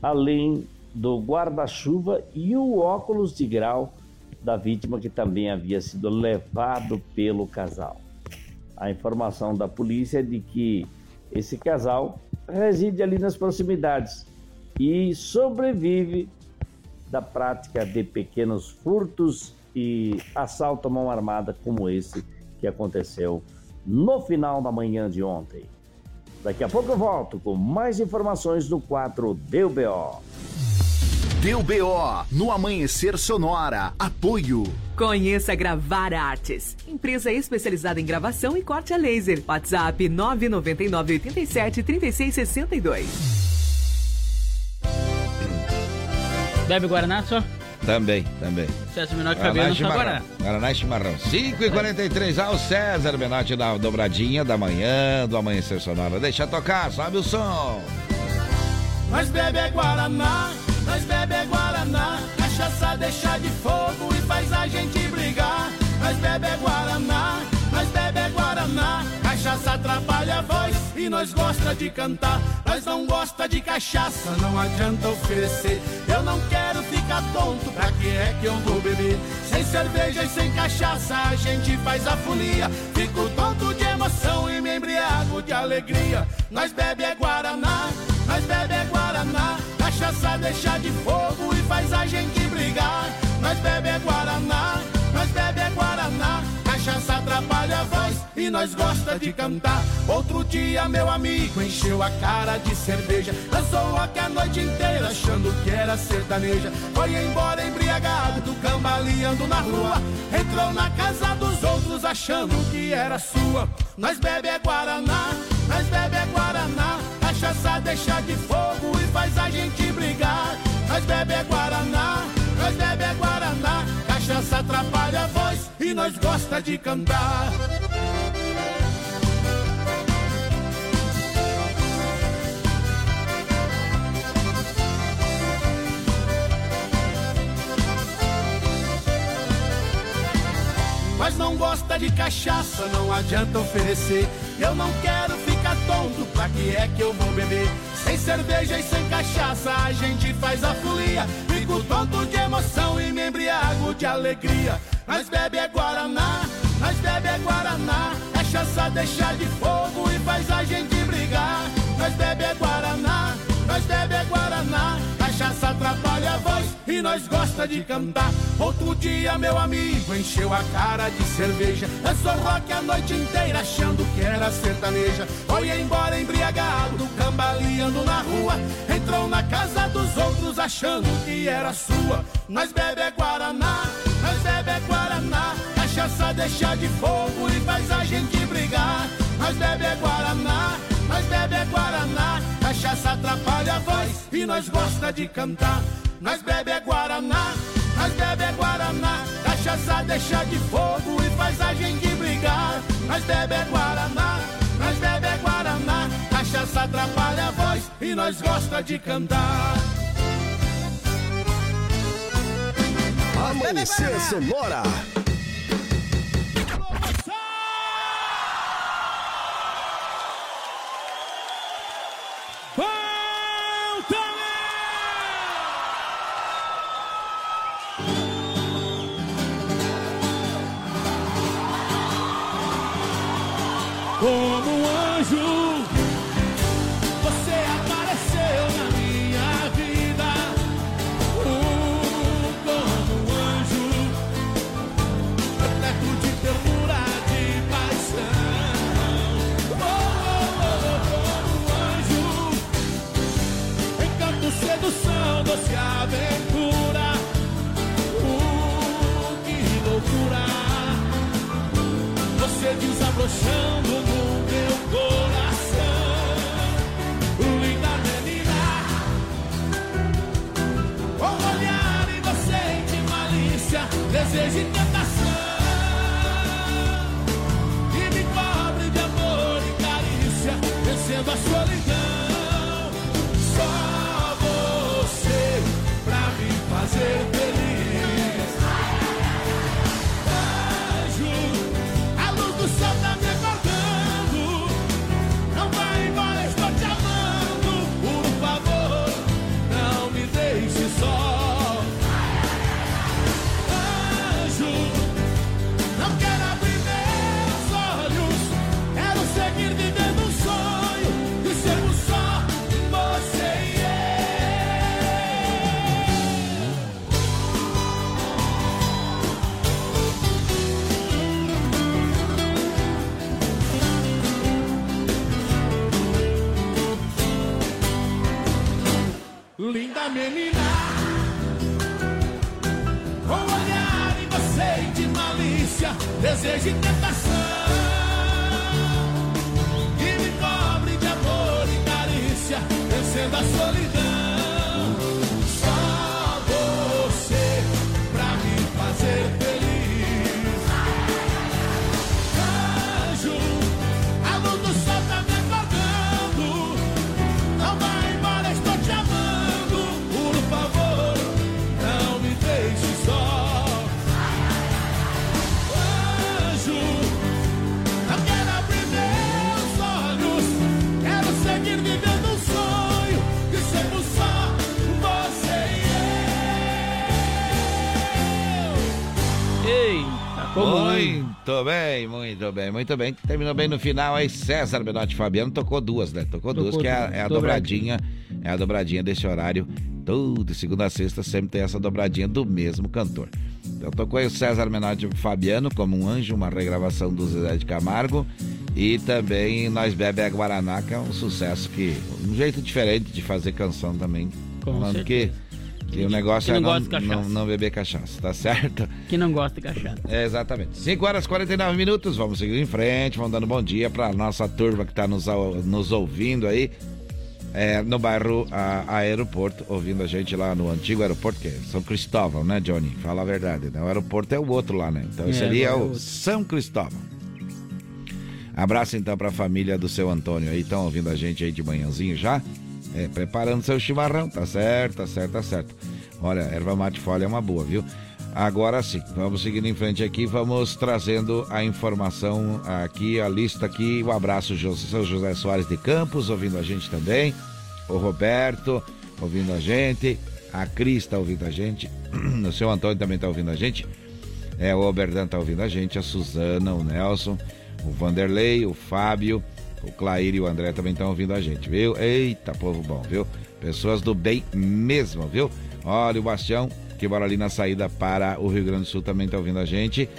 além do guarda-chuva e o óculos de grau da vítima que também havia sido levado pelo casal. A informação da polícia é de que esse casal reside ali nas proximidades e sobrevive da prática de pequenos furtos e assalto à mão armada como esse que aconteceu no final da manhã de ontem. Daqui a pouco eu volto com mais informações do 4 Deu BO. Deu BO no Amanhecer Sonora. Apoio. Conheça Gravar Artes, empresa especializada em gravação e corte a laser. WhatsApp 999 87 3662. Bebe Guaraná só? Também, também. César Menotti Fabiano Guaraná. Guaraná e chimarrão. 5 e 43 ao César Menotti da dobradinha da manhã, do Amanhecer Sonora. Deixa tocar, sobe o som. Nós bebe é Guaraná, nós bebe é Guaraná. Cachaça deixa de fogo e faz a gente brigar. Nós bebe é Guaraná, nós bebe é Guaraná. Cachaça atrapalha a voz e nós gosta de cantar. Nós não gosta de cachaça, não adianta oferecer. Eu não quero ficar tonto, pra que é que eu vou beber? Sem cerveja e sem cachaça a gente faz a folia. Fico tonto de emoção e me embriago de alegria. Nós bebe é Guaraná, nós bebe é Guaraná. Cachaça deixa de fogo e faz a gente brigar. Nós bebe é Guaraná, nós bebe é Guaraná. Cachaça atrapalha a voz e nós gosta de cantar. Outro dia meu amigo encheu a cara de cerveja, dançou rock a noite inteira achando que era sertaneja. Foi embora embriagado, cambaleando na rua, entrou na casa dos outros achando que era sua. Nós bebe é Guaraná, nós bebe é Guaraná. Cachaça deixa de fogo e faz a gente brigar. Nós bebe é Guaraná, nós bebe é Guaraná. Cachaça atrapalha a voz e nós gosta de cantar. Mas não gosta de cachaça, não adianta oferecer. Eu não quero ficar tonto, pra que é que eu vou beber? Sem cerveja e sem cachaça a gente faz a folia. Fico tonto de emoção e me embriago de alegria. Nós bebe é Guaraná, nós bebe é Guaraná. Cachaça deixa de fogo e faz a gente brigar. Nós bebe é Guaraná, nós bebe é Guaraná. Cachaça atrapalha a voz e nós gosta de cantar. Outro dia meu amigo encheu a cara de cerveja. Dançou rock a noite inteira achando que era sertaneja. Foi embora embriagado, cambaleando na rua. Entrou na casa dos outros achando que era sua. Nós bebe é Guaraná, nós bebe é Guaraná. Cachaça deixa de fogo e faz a gente brigar. Nós bebe é Guaraná, nós bebe é Guaraná. Cachaça atrapalha a voz e nós gosta de cantar. Nós bebe é Guaraná, nós bebe é Guaraná. Cachaça deixa de fogo e faz a gente brigar. Nós bebe é Guaraná, nós bebe é Guaraná. Cachaça atrapalha a voz e nós gosta de cantar. Amanhecer Sonora. Muito bem, muito bem, muito bem. Terminou bem no final aí, César Benotti Fabiano tocou duas, né? Tocou, Tocou duas, que é a, é a dobradinha. é a dobradinha desse horário. Tudo, segunda a sexta, sempre tem essa dobradinha do mesmo cantor. Então tocou aí o César Menotti Fabiano como um anjo, uma regravação do Zezé de Camargo. E também Nós Bebe a Guaraná, que é um sucesso que. Um jeito diferente de fazer canção também. Com falando que, que o negócio é não não, não, não beber cachaça, tá certo? Que não gosta de cachaça. É, exatamente. 5 horas e 49 minutos, vamos seguir em frente, vamos dando bom dia para nossa turma que está nos, nos ouvindo aí é, no bairro a, Aeroporto, ouvindo a gente lá no antigo aeroporto, que é São Cristóvão, né, Johnny? Fala a verdade, né? O aeroporto é o outro lá, né? Então É, ali é é o outro. São Cristóvão. Abraço então para a família do seu Antônio aí, estão ouvindo a gente aí de manhãzinho já, é, preparando seu chimarrão, tá certo, tá certo, tá certo. Olha, erva mate folha é uma boa, viu? Agora sim, vamos seguindo em frente aqui, vamos trazendo a informação aqui, a lista aqui, o abraço seu José Soares de Campos, ouvindo a gente também, o Roberto, ouvindo a gente, a Cris está ouvindo a gente, [CLEARS THROAT] o seu Antônio também está ouvindo a gente, é, o Oberdan tá ouvindo a gente, a Suzana, o Nelson, o Vanderlei, o Fábio, o Clair e o André também estão ouvindo a gente, viu? Eita, povo bom, viu? Pessoas do bem mesmo, viu? Olha o Bastião, que mora ali na saída para o Rio Grande do Sul, também tá ouvindo a gente.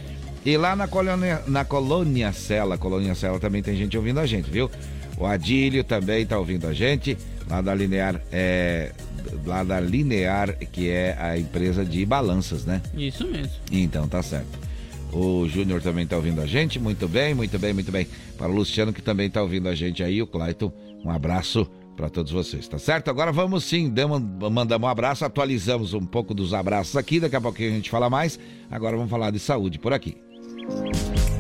E lá na colônia, na colônia Cela, colônia Cela também tem gente ouvindo a gente, viu? O Adílio também tá ouvindo a gente, lá da Linear, é, lá da Linear, que é a empresa de balanças, né? Isso mesmo. Então, tá certo. O Júnior também tá ouvindo a gente, muito bem, muito bem, muito bem. Para o Luciano, que também tá ouvindo a gente aí, o Clayton, um abraço para todos vocês, tá certo? Agora vamos sim, damos, mandamos um abraço, atualizamos um pouco dos abraços aqui, daqui a pouquinho a gente fala mais. Agora vamos falar de saúde por aqui.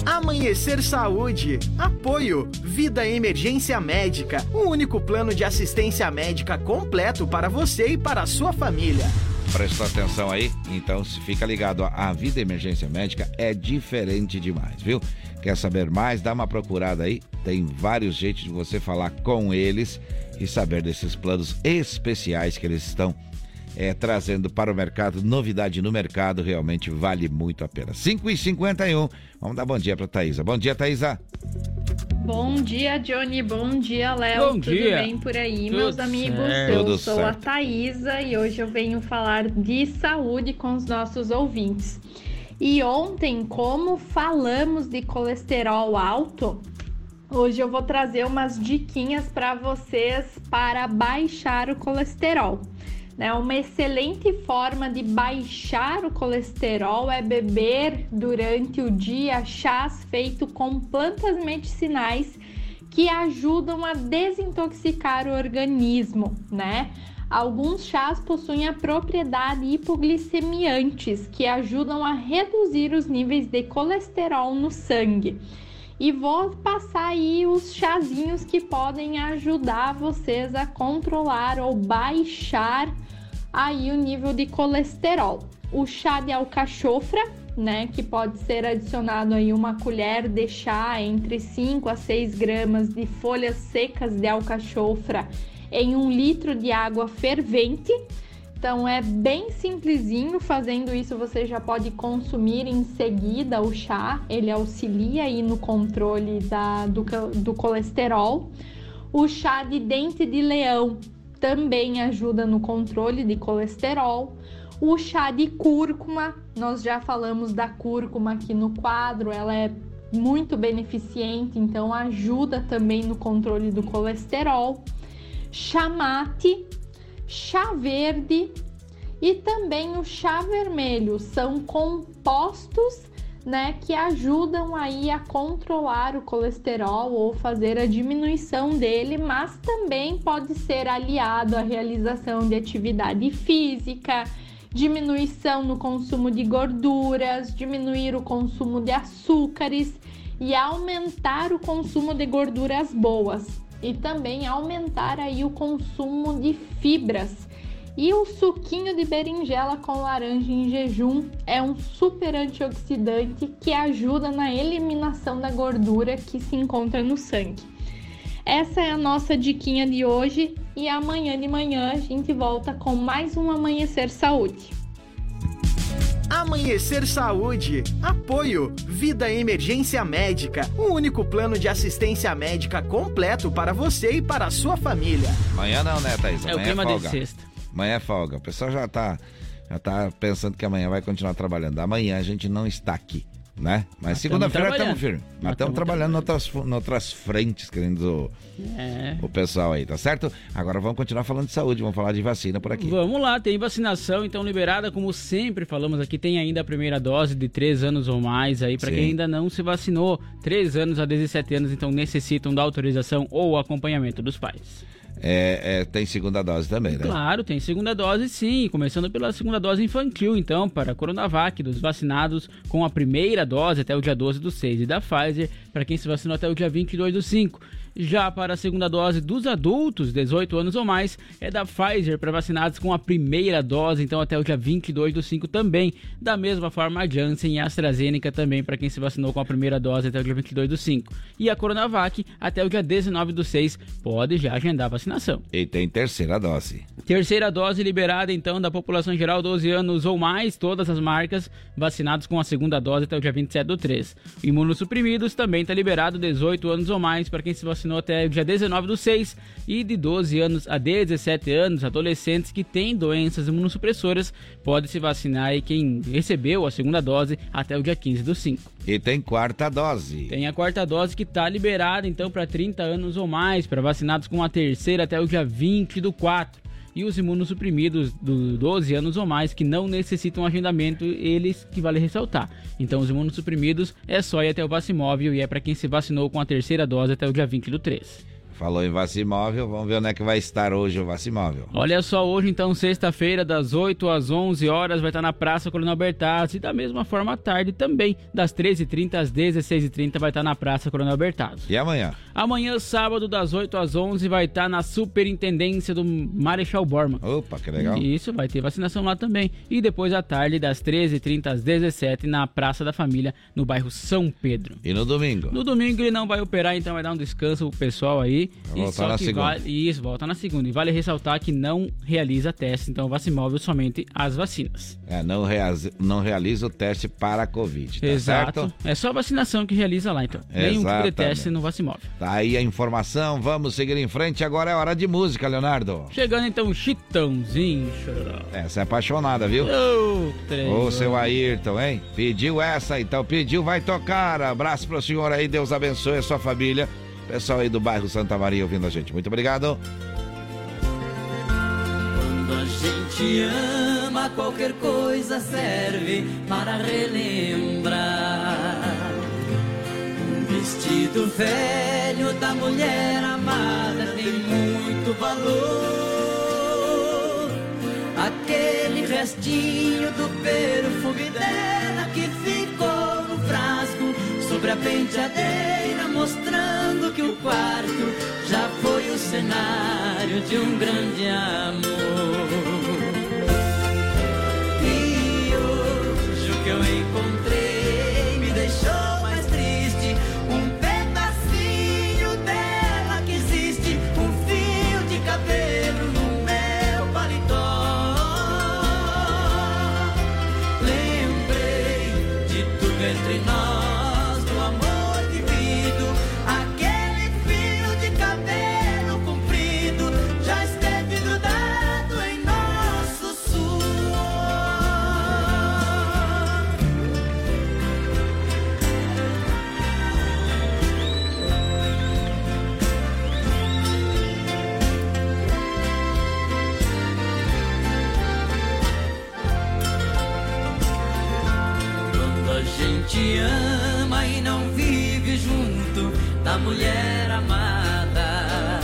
Amanhecer Saúde. Apoio. Vida Emergência Médica. O único plano de assistência médica completo para você e para a sua família. Presta atenção aí, então se fica ligado, a Vida Emergência Médica é diferente demais, viu? Quer saber mais? Dá uma procurada aí, tem vários jeitos de você falar com eles e saber desses planos especiais que eles estão é, trazendo para o mercado, novidade no mercado, realmente vale muito a pena. 5h51, vamos dar bom dia para Thaisa. Bom dia, Thaisa. Bom dia, Johnny. Bom dia, Léo. Bom Tudo dia. bem por aí, Tudo meus amigos? certo. Eu Tudo sou certo. a Thaisa e hoje eu venho falar de saúde com os nossos ouvintes. E ontem, como falamos de colesterol alto, hoje eu vou trazer umas diquinhas para vocês para baixar o colesterol. Né? Uma excelente forma de baixar o colesterol é beber durante o dia chás feitos com plantas medicinais que ajudam a desintoxicar o organismo, né? Alguns chás possuem a propriedade hipoglicemiantes que ajudam a reduzir os níveis de colesterol no sangue. E vou passar aí os chazinhos que podem ajudar vocês a controlar ou baixar aí o nível de colesterol. O chá de alcachofra, né, que pode ser adicionado aí uma colher de chá entre 5 a 6 gramas de folhas secas de alcachofra em um litro de água fervente. Então é bem simplesinho, fazendo isso você já pode consumir em seguida o chá, ele auxilia aí no controle da, do, do colesterol. O chá de dente de leão também ajuda no controle de colesterol. O chá de cúrcuma, nós já falamos da cúrcuma aqui no quadro, ela é muito beneficente, então ajuda também no controle do colesterol. Chá mate, chá verde E também o chá vermelho são compostos né, que ajudam aí a controlar o colesterol ou fazer a diminuição dele, mas também pode ser aliado à realização de atividade física, diminuição no consumo de gorduras, diminuir o consumo de açúcares e aumentar o consumo de gorduras boas. E também aumentar aí o consumo de fibras e o suquinho de berinjela com laranja em jejum é um super antioxidante que ajuda na eliminação da gordura que se encontra no sangue. Essa é a nossa diquinha de hoje e amanhã de manhã a gente volta com mais um Amanhecer Saúde. Amanhecer Saúde. Apoio. Vida Emergência Médica. O único plano de assistência médica completo para você e para a sua família. Amanhã não, né, Thaís? É o Amanhã clima de folga. sexta. Amanhã é folga. O pessoal já tá, já tá pensando que amanhã vai continuar trabalhando. Amanhã a gente não está aqui, né? Mas segunda-feira tamo estamos firmes. Mas estamos trabalhando em outras, outras frentes, querendo É. o pessoal aí, tá certo? Agora vamos continuar falando de saúde, vamos falar de vacina por aqui. Vamos lá, tem vacinação então liberada, como sempre falamos aqui, tem ainda a primeira dose de 3 anos ou mais aí para quem ainda não se vacinou. 3 anos a 17 anos então necessitam da autorização ou acompanhamento dos pais. É, é, tem segunda dose também, né? Claro, tem segunda dose sim, começando pela segunda dose infantil, então, para a Coronavac, dos vacinados com a primeira dose até o dia 12 do 6 e da Pfizer, para quem se vacinou até o dia 22 do 5. Já para a segunda dose dos adultos, 18 anos ou mais, é da Pfizer para vacinados com a primeira dose, então até o dia 22 do 5 também. Da mesma forma, a Janssen e a AstraZeneca também para quem se vacinou com a primeira dose até o dia 22 do 5. E a Coronavac até o dia 19 do 6 pode já agendar a vacinação. E tem terceira dose. Terceira dose liberada então da população geral 12 anos ou mais, todas as marcas vacinados com a segunda dose até o dia 27 do 3. Imunossuprimidos também está liberado 18 anos ou mais para quem se vacinou até o dia 19 do 6 e de 12 anos a 17 anos, adolescentes que têm doenças imunossupressoras pode se vacinar e quem recebeu a segunda dose até o dia 15 do 5. E tem quarta dose. Tem a quarta dose que está liberada então para 30 anos ou mais, para vacinados com a terceira até o dia 20 do 4. E os imunossuprimidos do 12 anos ou mais que não necessitam agendamento, eles que vale ressaltar. Então os imunossuprimidos é só ir até o Vacimóvel e é para quem se vacinou com a terceira dose até o dia 20 do 3. Falou em Vacimóvel, vamos ver onde é que vai estar hoje o Vacimóvel. Olha só, hoje então, sexta-feira, das 8 às 11 horas, vai estar na Praça Coronel Bertazzi. E da mesma forma, à tarde também, das 13h30 às 16h30, vai estar na Praça Coronel Bertazzi. E amanhã? Amanhã, sábado, das 8 às 11, vai estar na Superintendência do Marechal Borman. Opa, que legal. Isso, vai ter vacinação lá também. E depois à tarde, das 13h30 às 17h, na Praça da Família, no bairro São Pedro. E no domingo? No domingo ele não vai operar, então vai dar um descanso pro pessoal aí. Vai E só que vale- Isso, volta na segunda. E vale ressaltar que não realiza teste, então vacimóvel somente as vacinas. É, não, realiza, não realiza o teste para a Covid, tá Exato. certo? É só vacinação que realiza lá, então. Nenhum tipo de teste no vacimóvel. Tá aí a informação, vamos seguir em frente. Agora é hora de música, Leonardo. Chegando então, Chitãozinho. Essa é apaixonada, viu? Ô, seu Ayrton, hein? Pediu essa, então pediu, vai tocar. Abraço pro senhor aí, Deus abençoe a sua família. Pessoal aí do bairro Santa Maria ouvindo a gente. Muito obrigado. Quando a gente ama, qualquer coisa serve para relembrar. Um vestido velho da mulher amada tem muito valor. Aquele restinho do perfume dela que ficou sobre a penteadeira, mostrando que o quarto já foi o cenário de um grande amor. Mulher amada.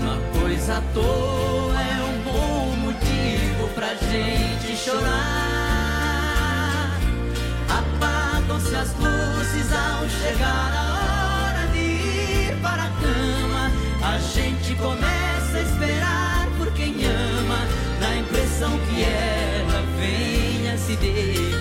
Uma coisa à toa é um bom motivo pra gente chorar. Apagam-se as luzes ao chegar a hora de ir para a cama. A gente começa a esperar por quem ama, na impressão que ela venha se deitar.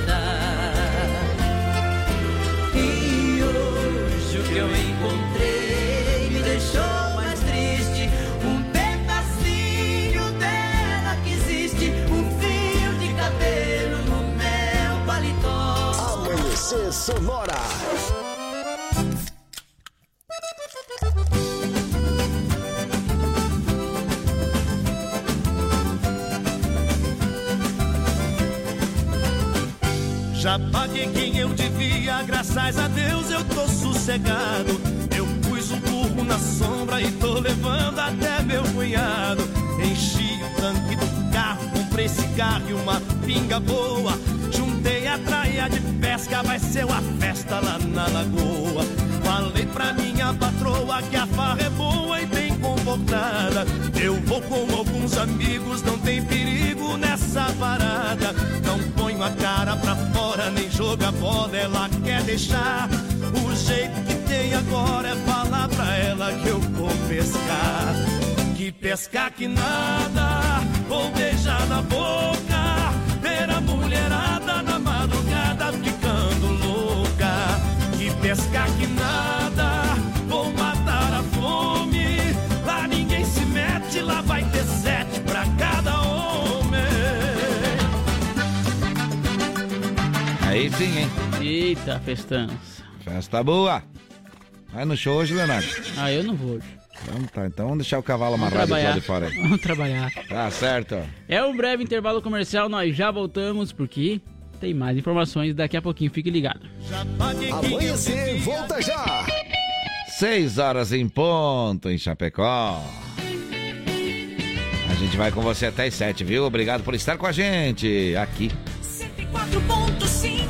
Que eu encontrei me deixou mais triste. Um pedacinho dela que existe, um fio de cabelo no meu paletó. Amanhecer Sonora. Já paguei quem eu devia, graças a Deus eu tô sossegado. Eu pus um burro na sombra e tô levando até meu cunhado. Enchi o tanque do carro, comprei cigarro e uma pinga boa. Juntei a traia de pesca, vai ser uma festa lá na lagoa. Falei pra minha patroa que a farra é boa e Eu vou com alguns amigos, não tem perigo nessa parada. Não ponho a cara pra fora, nem joga bola, ela quer deixar. O jeito que tem agora é falar pra ela que eu vou pescar. Que pescar que nada, vou beijar na boca. Aí sim, hein? Eita, festança. Festa boa. Vai no show hoje, Leonardo? Ah, eu não vou hoje. Então tá, então vamos deixar o cavalo amarrado do trabalhar. lado de fora aí. Vamos trabalhar. Tá certo. É um breve intervalo comercial, nós já voltamos porque tem mais informações daqui a pouquinho, fique ligado. Amanhecer, volta já. Seis horas em ponto em Chapecó. A gente vai com você até as sete, viu? Obrigado por estar com a gente aqui. 4.5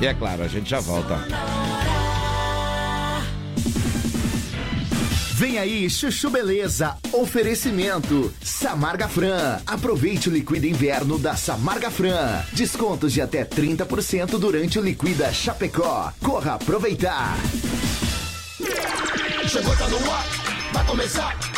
E é claro, a gente já volta. Vem aí, Chuchu Beleza. Oferecimento. Samarga Fran. Aproveite o liquida inverno da Samarga Fran. Descontos de até 30% durante o Liquida Chapecó. Corra aproveitar. Chegou, tá no ar. Vai começar.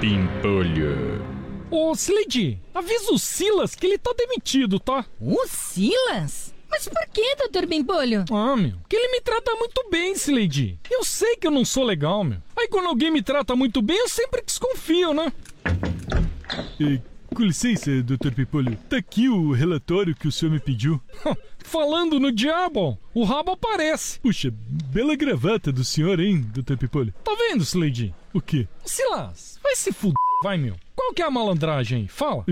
Pimpolho. Ô, Slade, avisa o Silas que ele tá demitido, tá? O Silas? Mas por que, doutor Bimpolho? Ah, meu, que ele me trata muito bem, Slade. Eu sei que eu não sou legal, meu. Aí quando alguém me trata muito bem, eu sempre desconfio, né? E, com licença, doutor Pimpolho. Tá aqui o relatório que o senhor me pediu. [LAUGHS] Falando no diabo, o rabo aparece. Puxa, bela gravata do senhor, hein, doutor Pimpolho? Tá vendo, Slade? O quê? Silas, vai se fuder, vai, meu. Qual que é a malandragem aí? Fala.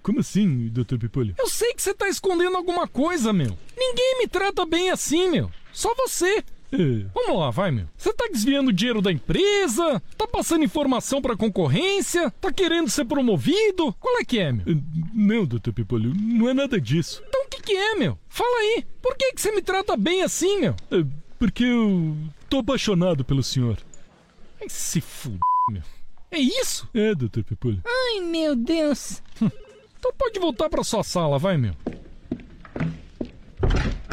Como assim, doutor Pipolho? Eu sei que você tá escondendo alguma coisa, meu. Ninguém me trata bem assim, meu. Só você. É, vamos lá, vai, meu. Você tá desviando dinheiro da empresa? Tá passando informação pra concorrência? Tá querendo ser promovido? Qual é que é, meu? Não, doutor Pipolho, não é nada disso. Então o que que é, meu? Fala aí. Por que que você me trata bem assim, meu? É, porque eu tô apaixonado pelo senhor. Ai, se fuder, meu. É isso? É, doutor Pepolho. Ai, meu Deus. [LAUGHS] Então pode voltar pra sua sala, vai, meu.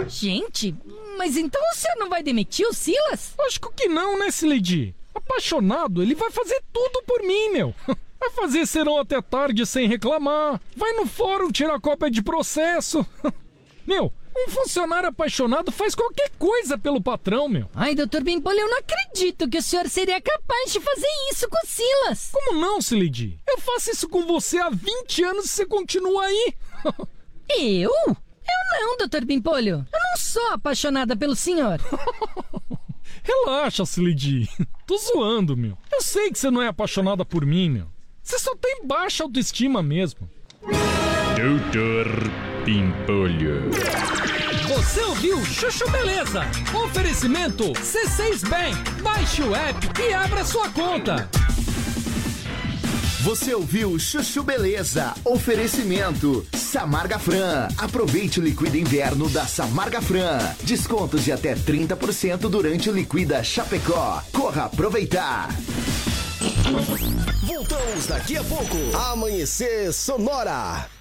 Gente, mas então o senhor não vai demitir o Silas? Lógico que não, né, Sileidi? Apaixonado, ele vai fazer tudo por mim, meu. [LAUGHS] Vai fazer serão até tarde sem reclamar. Vai no fórum tirar cópia de processo. [LAUGHS] Meu, um funcionário apaixonado faz qualquer coisa pelo patrão, meu. Ai, doutor Bimpolho, eu não acredito que o senhor seria capaz de fazer isso com o Silas. Como não, Sileidi? Eu faço isso com você há 20 anos e você continua aí. eu? Eu não, doutor Bimpolho. Eu não sou apaixonada pelo senhor. [LAUGHS] Relaxa, Sileidi. Tô zoando, meu. Eu sei que você não é apaixonada por mim, meu. Você só tem baixa autoestima mesmo. Doutor Pimpolho. Você ouviu Chuchu Beleza? Oferecimento C6 Bank. Baixe o app e abra sua conta. Você ouviu Chuchu Beleza? Oferecimento Samarga Fran. Aproveite o Liquida Inverno da Samarga Fran. Descontos de até 30% durante o Liquida Chapecó. Corra aproveitar. Voltamos daqui a pouco. Amanhecer Sonora.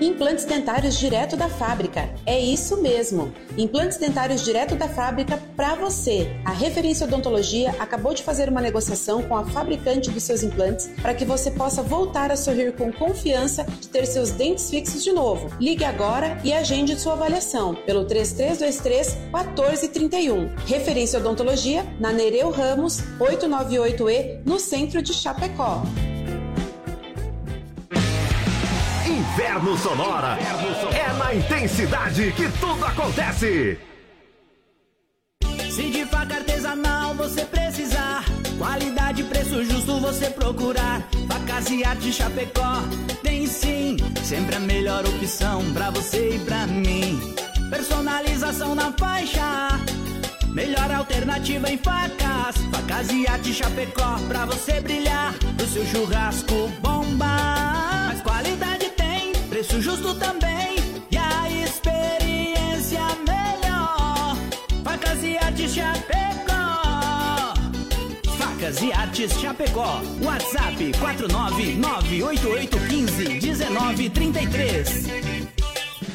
Implantes dentários direto da fábrica. É isso mesmo. Implantes dentários direto da fábrica para você. A Referência Odontologia acabou de fazer uma negociação com a fabricante dos seus implantes para que você possa voltar a sorrir com confiança de ter seus dentes fixos de novo. Ligue agora e agende sua avaliação pelo 3323 1431. Referência Odontologia na Nereu Ramos 898E, no centro de Chapecó. Inverno Sonora. É na intensidade que tudo acontece. Se de faca artesanal você precisar, qualidade e preço justo você procurar. Facas e arte Chapecó, tem sim, sempre a melhor opção pra você e pra mim. Personalização na faixa, melhor alternativa em facas. Facas e arte Chapecó pra você brilhar no seu churrasco bomba. Mas qualidade preço justo também e a experiência melhor. Facas e arte Chapecó. Facas e artes Chapecó. WhatsApp 49988151933.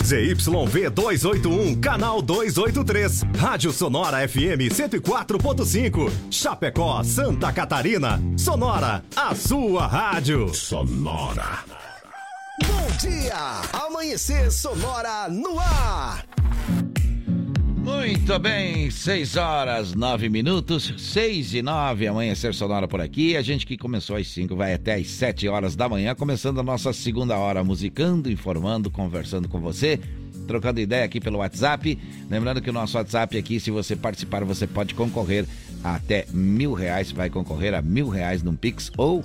ZYV 281, canal 283. Rádio Sonora FM 104.5. Chapecó, Santa Catarina. Sonora, a sua rádio. Sonora. Bom dia! Amanhecer Sonora no ar! Muito bem, 6 horas 9 minutos, 6 e 9, amanhecer sonora por aqui. A gente que começou às 5 vai até às 7 horas da manhã, começando a nossa segunda hora musicando, informando, conversando com você, trocando ideia aqui pelo WhatsApp. Lembrando que o nosso WhatsApp aqui, se você participar, você pode concorrer a até mil reais, vai concorrer a mil reais num Pix ou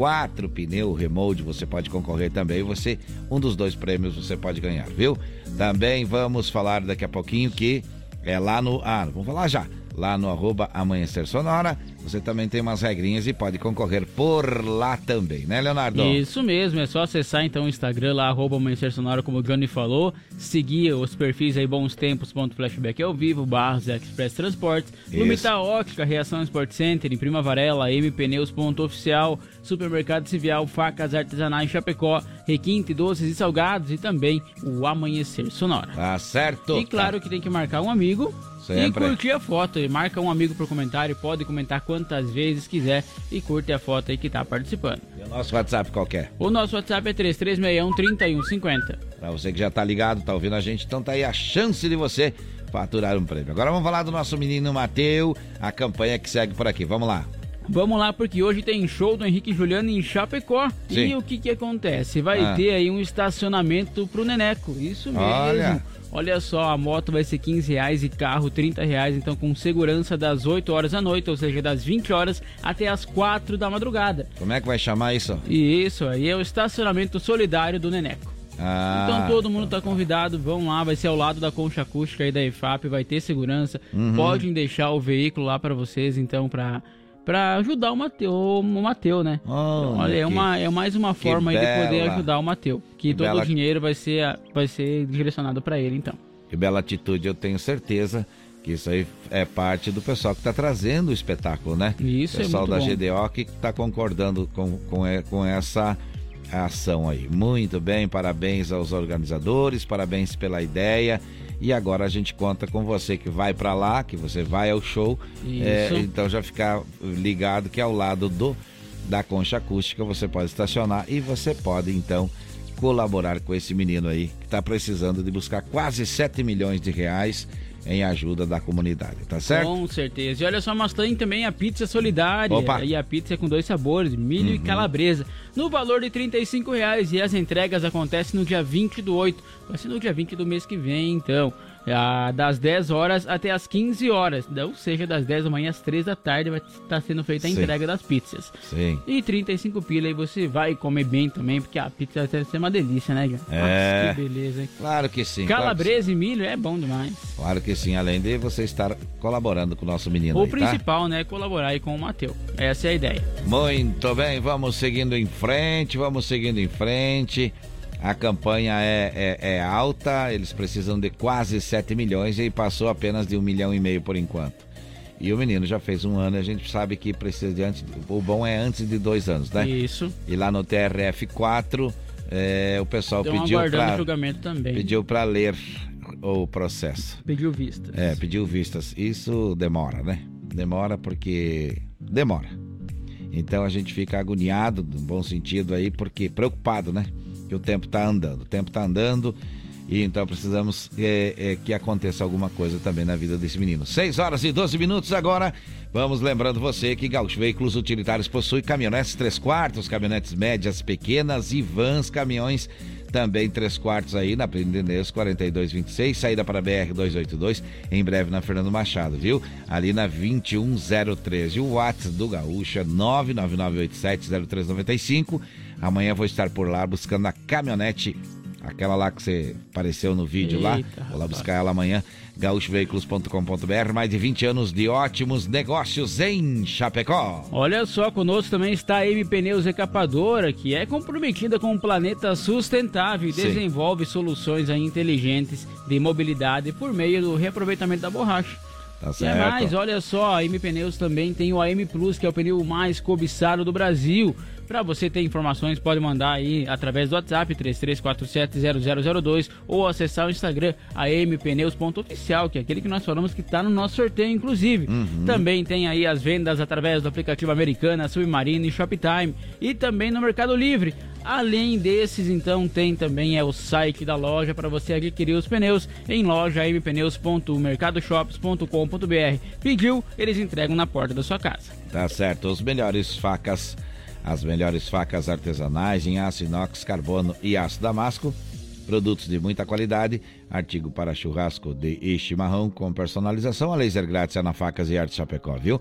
quatro pneu remote você pode concorrer também. Você, um dos dois prêmios você pode ganhar, viu? Também vamos falar daqui a pouquinho que é lá no. Ah, vamos falar já. Lá no arroba Amanhecer Sonora. Você também tem umas regrinhas e pode concorrer por lá também, né, Leonardo? Isso mesmo, é só acessar então o Instagram lá, arroba Amanhecer Sonora, como o Gani falou, seguir os perfis aí Bons Tempos, ponto flashback ao vivo, Barros Express Transportes. Lumita Ótica, Reação Sport Center, em Prima Varela, M Pneus, ponto oficial, Supermercado Civial, Facas Artesanais Chapecó, Requinte, Doces e Salgados e também o Amanhecer Sonora. Tá certo. E claro que tem que marcar um amigo Sempre. e curtir a foto. E marca um amigo por comentário, pode comentar quantas vezes quiser e curte a foto aí que tá participando. E o nosso WhatsApp qualquer. O nosso WhatsApp é 3361 3150. Pra você que já tá ligado, tá ouvindo a gente, então tá aí a chance de você faturar um prêmio. Agora vamos falar do nosso menino Mateu, a campanha que segue por aqui. Vamos lá. Vamos lá, porque hoje tem show do Henrique Juliano em Chapecó. Sim. E o que que acontece? Vai Ah. ter aí um estacionamento pro Neneco. Isso mesmo. Olha. Olha só, a moto vai ser 15 reais e carro 30 reais, então com segurança das 8 horas da noite, ou seja, das 20 horas até as 4 da madrugada. Como é que vai chamar isso? E isso aí é o estacionamento solidário do Neneco. Ah, Então todo mundo tá convidado, vão lá, vai ser ao lado da concha acústica aí da EFAP, vai ter segurança. Uhum. Podem deixar o veículo lá para vocês, então, pra, pra ajudar o Mateu, o Mateu, né? Olha, é, uma, é mais uma forma de poder ajudar o Mateu. Que, Que todo bela- o dinheiro vai ser, vai ser direcionado para ele, então. Que bela atitude, eu tenho certeza que isso aí é parte do pessoal que está trazendo o espetáculo, né? Isso é pessoal muito da bom. GDO que está concordando com, com, com essa ação aí. Muito bem, parabéns aos organizadores, parabéns pela ideia. E agora a gente conta com você que vai para lá, que você vai ao show. É, então já ficar ligado que ao lado do da concha acústica você pode estacionar e você pode então colaborar com esse menino aí que está precisando de buscar quase 7 milhões de reais em ajuda da comunidade, tá certo? Com certeza. E olha só, mas tem também a pizza solidária. Opa. E a pizza com dois sabores, milho e Uhum. calabresa. No valor de 35 reais. E as entregas acontecem no dia 20 do 8. Vai ser no dia 20 do mês que vem, então. Ah, das 10 horas até as 15 horas. Ou seja, das 10 da manhã às 3 da tarde vai estar sendo feita a Sim. entrega das pizzas. Sim. E 35 pila aí você vai comer bem também, porque a pizza deve ser uma delícia, né, John? É. Nossa, que beleza, hein? Claro que sim. claro que Calabresa e milho é bom demais. Claro que sim, além de você estar colaborando com o nosso menino O aí, tá? principal, né, é colaborar aí com o Mateu. Essa é a ideia. Muito bem, vamos seguindo em frente, vamos seguindo em frente. A campanha é, é, é alta, eles precisam de quase 7 milhões e passou apenas de um milhão e meio por enquanto. E o menino já fez um ano, a gente sabe que precisa de antes. O bom é antes de dois anos, né? Isso. E lá no TRF4, é, o pessoal Estão pediu para julgamento também. pediu para ler o processo. Pediu vistas. É, pediu vistas. Isso demora, né? Demora porque. Demora. Então a gente fica agoniado, no bom sentido aí, porque preocupado, né? Que o tempo tá andando. O tempo tá andando e então precisamos é, é, que aconteça alguma coisa também na vida desse menino. 6 horas e 12 minutos agora. Vamos lembrando você que Gaúcho Veículos Utilitários possui caminhonetes 3 quartos, caminhonetes médias, pequenas e vans, caminhões também 3 quartos aí na Prendeneus 4226, saída para BR 282, em breve na Fernando Machado, viu? Ali na 21013. O WhatsApp do Gaúcho é 999870395. Amanhã vou estar por lá buscando a caminhonete Aquela lá que você apareceu no vídeo lá. Eita, Vou lá buscar ela amanhã. gaúchoveículos.com.br. Mais de 20 anos de ótimos negócios em Chapecó. Olha só, conosco também está a M Pneus Recapadora, que é comprometida com um planeta sustentável e Sim. desenvolve soluções inteligentes de mobilidade por meio do reaproveitamento da borracha. Tá E é certo. mais, olha só, a M Pneus também tem o AM Plus, que é o pneu mais cobiçado do Brasil. Para você ter informações, pode mandar aí através do WhatsApp 33470002 ou acessar o Instagram ampneus.oficial, que é aquele que nós falamos que está no nosso sorteio, inclusive. Também tem aí as vendas através do aplicativo Americana, Submarino e Shoptime e também no Mercado Livre. Além desses, então, tem também é o site da loja para você adquirir os pneus em loja mpneus.mercadoshops.com.br. Pediu, eles entregam na porta da sua casa. Tá certo, os melhores facas, as melhores facas artesanais em aço inox, carbono e aço damasco. Produtos de muita qualidade, artigo para churrasco de chimarrão com personalização. A laser grátis é na Facas e Arte Chapecó, viu?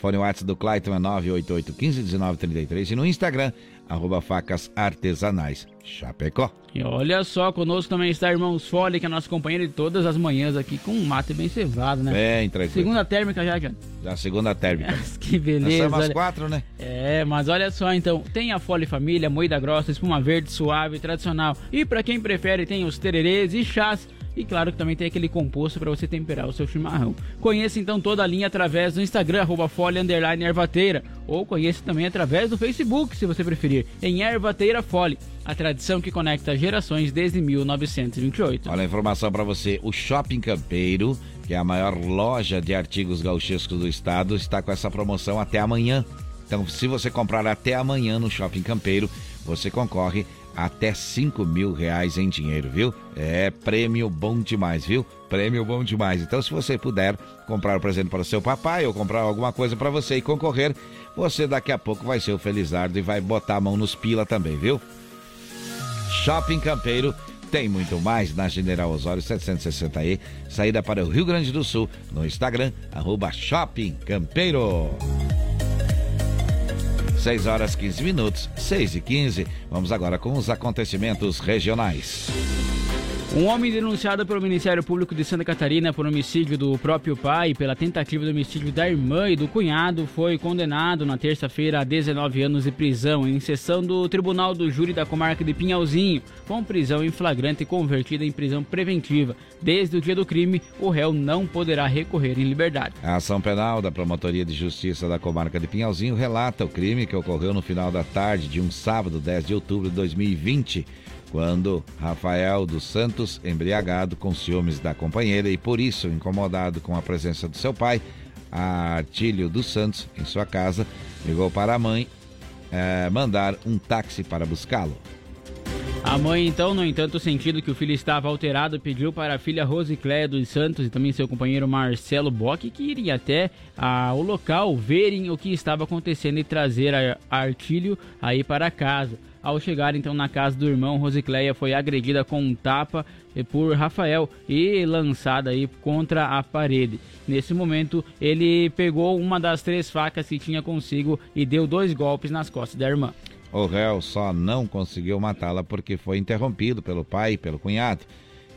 Fone WhatsApp do Clayton é 988151933 e no Instagram, arroba facas artesanais Chapecó. E olha só, conosco também está Irmãos Fole, que é nosso companheiro de todas as manhãs aqui, com um mate bem cevado, né? Bem, tranquilo. Segunda térmica já, já. Da segunda térmica. [LAUGHS] Que beleza. Nós olha. quatro, né? É, mas olha só então, tem a Fole Família, moída grossa, espuma verde, suave, tradicional. E pra quem prefere, tem os tererês e chás. E claro que também tem aquele composto para você temperar o seu chimarrão. Conheça então toda a linha através do Instagram, arroba Fole Underline Ervateira. Ou conheça também através do Facebook, se você preferir, em Ervateira Fole. A tradição que conecta gerações desde 1928. Olha a informação para você. O Shopping Campeiro, que é a maior loja de artigos gauchescos do estado, está com essa promoção até amanhã. Então, se você comprar até amanhã no Shopping Campeiro, você concorre até 5 mil reais em dinheiro, viu? É prêmio bom demais, viu? Prêmio bom demais. Então, se você puder comprar um presente para o seu papai ou comprar alguma coisa para você e concorrer, você daqui a pouco vai ser o Felizardo e vai botar a mão nos pila também, viu? Shopping Campeiro tem muito mais na General Osório 760E, saída para o Rio Grande do Sul, no Instagram, arroba Shopping Campeiro. 6 horas 15 minutos, 6 e 15. Vamos agora com os acontecimentos regionais. Um homem denunciado pelo Ministério Público de Santa Catarina por homicídio do próprio pai e pela tentativa de homicídio da irmã e do cunhado foi condenado na terça-feira a 19 anos de prisão em sessão do Tribunal do Júri da Comarca de Pinhalzinho, com prisão em flagrante convertida em prisão preventiva. Desde o dia do crime, o réu não poderá recorrer em liberdade. A ação penal da Promotoria de Justiça da Comarca de Pinhalzinho relata o crime que ocorreu no final da tarde de um sábado, 10 de outubro de 2020, quando Rafael dos Santos, embriagado com ciúmes da companheira e por isso incomodado com a presença do seu pai, Artílio dos Santos, em sua casa, ligou para a mãe eh, mandar um táxi para buscá-lo. A mãe, então, no entanto, sentindo que o filho estava alterado, pediu para a filha Rosicléia dos Santos e também seu companheiro Marcelo Bock que irem até ah, o local verem o que estava acontecendo e trazer a Artílio aí para casa. Ao chegar então na casa do irmão, Rosicléia foi agredida com um tapa por Rafael e lançada aí contra a parede. Nesse momento, ele pegou uma das três facas que tinha consigo e deu dois golpes nas costas da irmã. O réu só não conseguiu matá-la porque foi interrompido pelo pai e pelo cunhado,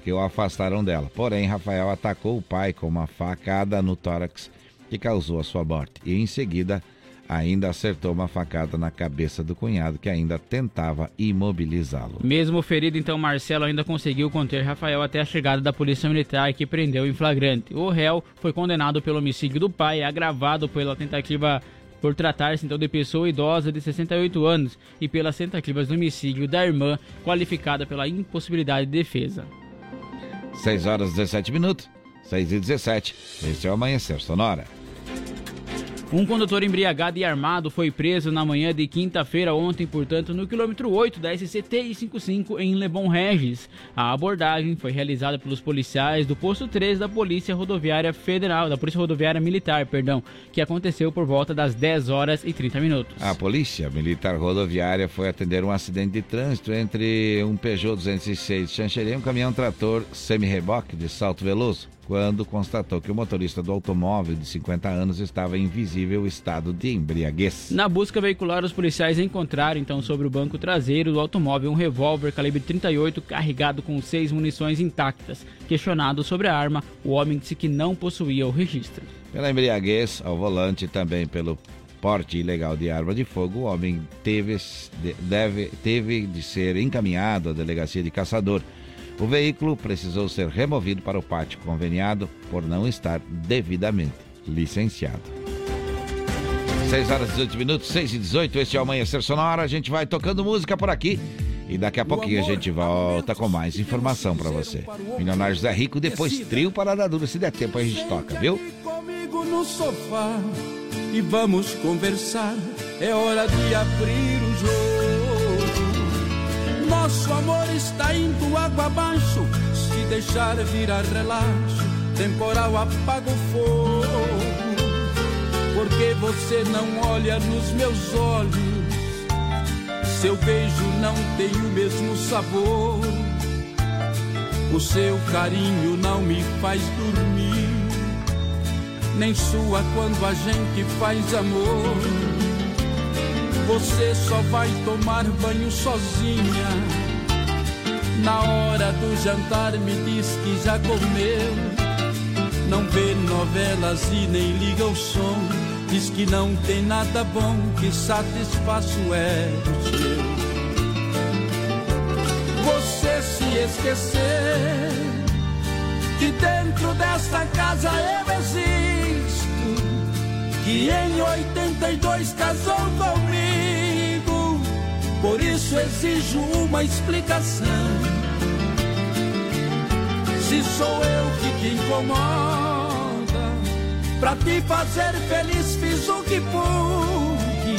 que o afastaram dela. Porém, Rafael atacou o pai com uma facada no tórax que causou a sua morte. E em seguida, ainda acertou uma facada na cabeça do cunhado, que ainda tentava imobilizá-lo. Mesmo ferido, então Marcelo ainda conseguiu conter Rafael até a chegada da polícia militar que prendeu em flagrante. O réu foi condenado pelo homicídio do pai, agravado pela tentativa por tratar-se então de pessoa idosa de 68 anos e pelas tentativas de homicídio da irmã, qualificada pela impossibilidade de defesa. 6 horas e 17 minutos, 6 e 17. Esse é o Amanhecer Sonora. Um condutor embriagado e armado foi preso na manhã de quinta-feira ontem, portanto, no quilômetro 8 da SCT 55 em Lebon Regis. A abordagem foi realizada pelos policiais do posto 3 da Polícia Rodoviária Federal, da Polícia Rodoviária Militar, perdão, que aconteceu por volta das 10 horas e 30 minutos. A polícia militar rodoviária foi atender um acidente de trânsito entre um Peugeot 206 Chancherê e um caminhão trator semi-reboque de salto veloso. Quando constatou que o motorista do automóvel de 50 anos estava em visível estado de embriaguez. Na busca veicular, os policiais encontraram então sobre o banco traseiro do automóvel um revólver calibre 38 carregado com seis munições intactas. Questionado sobre a arma, o homem disse que não possuía o registro. Pela embriaguez ao volante e também pelo porte ilegal de arma de fogo, o homem teve, deve, teve de ser encaminhado à delegacia de caçador. O veículo precisou ser removido para o pátio conveniado por não estar devidamente licenciado. 6 horas e 18 minutos, 6 e 18, este é o Amanhecer Sonora. A gente vai tocando música por aqui. E daqui a pouquinho a gente volta com mais informação para você. Milionário Zé Rico, depois trio Parada Dura. Se der tempo a gente toca, viu? Comigo no sofá e vamos conversar. É hora de abrir o jogo. Nosso amor está indo água abaixo. Se deixar virar relaxo, temporal apaga o fogo. Porque você não olha nos meus olhos. Seu beijo não tem o mesmo sabor. O seu carinho não me faz dormir nem sua quando a gente faz amor. Você só vai tomar banho sozinha. Na hora do jantar me diz que já comeu. Não vê novelas e nem liga o som. Diz que não tem nada bom que satisfaça o ego seu. Você se esquecer que dentro desta casa eu existo, que em 82 casou comigo, por isso exijo uma explicação. Se sou eu que te incomoda, pra te fazer feliz fiz o que pude,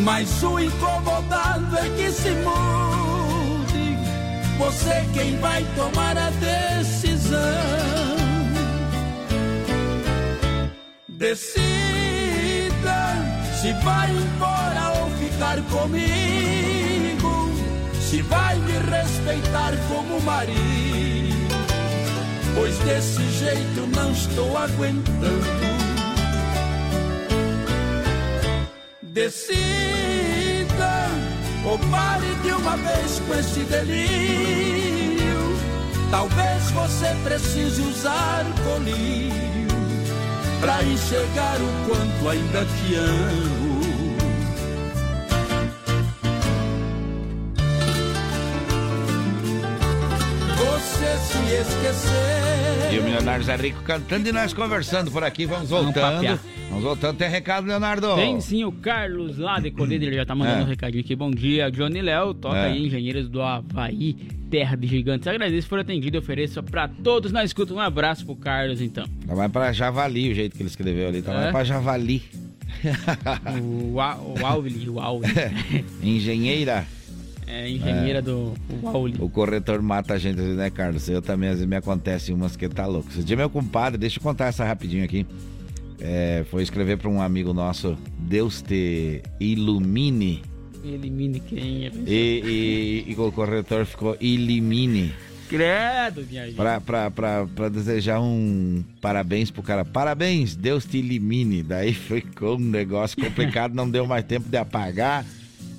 mas o incomodado é que se mude. Você quem vai tomar a decisão. Decida se vai embora ficar comigo. Se vai me respeitar como marido. Pois desse jeito não estou aguentando. Decida ou pare de uma vez com esse delírio. Talvez você precise usar colírio para enxergar o quanto ainda te amo. Se esquecer. E o Milionário Zé Rico cantando e nós conversando por aqui. Vamos voltando. Vamos voltando. Tem recado, Leonardo? Tem sim o Carlos lá de Colíder, ele já tá mandando É. um recadinho aqui. Bom dia, Johnny Léo, toca É. aí Engenheiros do Havaí, Terra de Gigantes. Agradeço por atendido e ofereço pra todos na escuta. Um abraço pro Carlos, então. Tá Vai pra Javali, o jeito que ele escreveu ali. Tá É? vai pra Javali. O Auli, o Auli. [LAUGHS] Engenheira. É, engenheira do o Auli. O corretor mata a gente, né, Carlos? Eu também, às vezes, me acontece umas que tá louco. Esse dia, meu compadre, deixa eu contar essa rapidinho aqui. É, foi escrever pra um amigo nosso, Deus te ilumine. Elimine quem é. E, e, e o corretor ficou elimine. Credo, minha gente. Pra, pra, pra, pra desejar um parabéns pro cara. Parabéns, Deus te elimine. Daí [LAUGHS] ficou um negócio complicado, não deu mais tempo de apagar.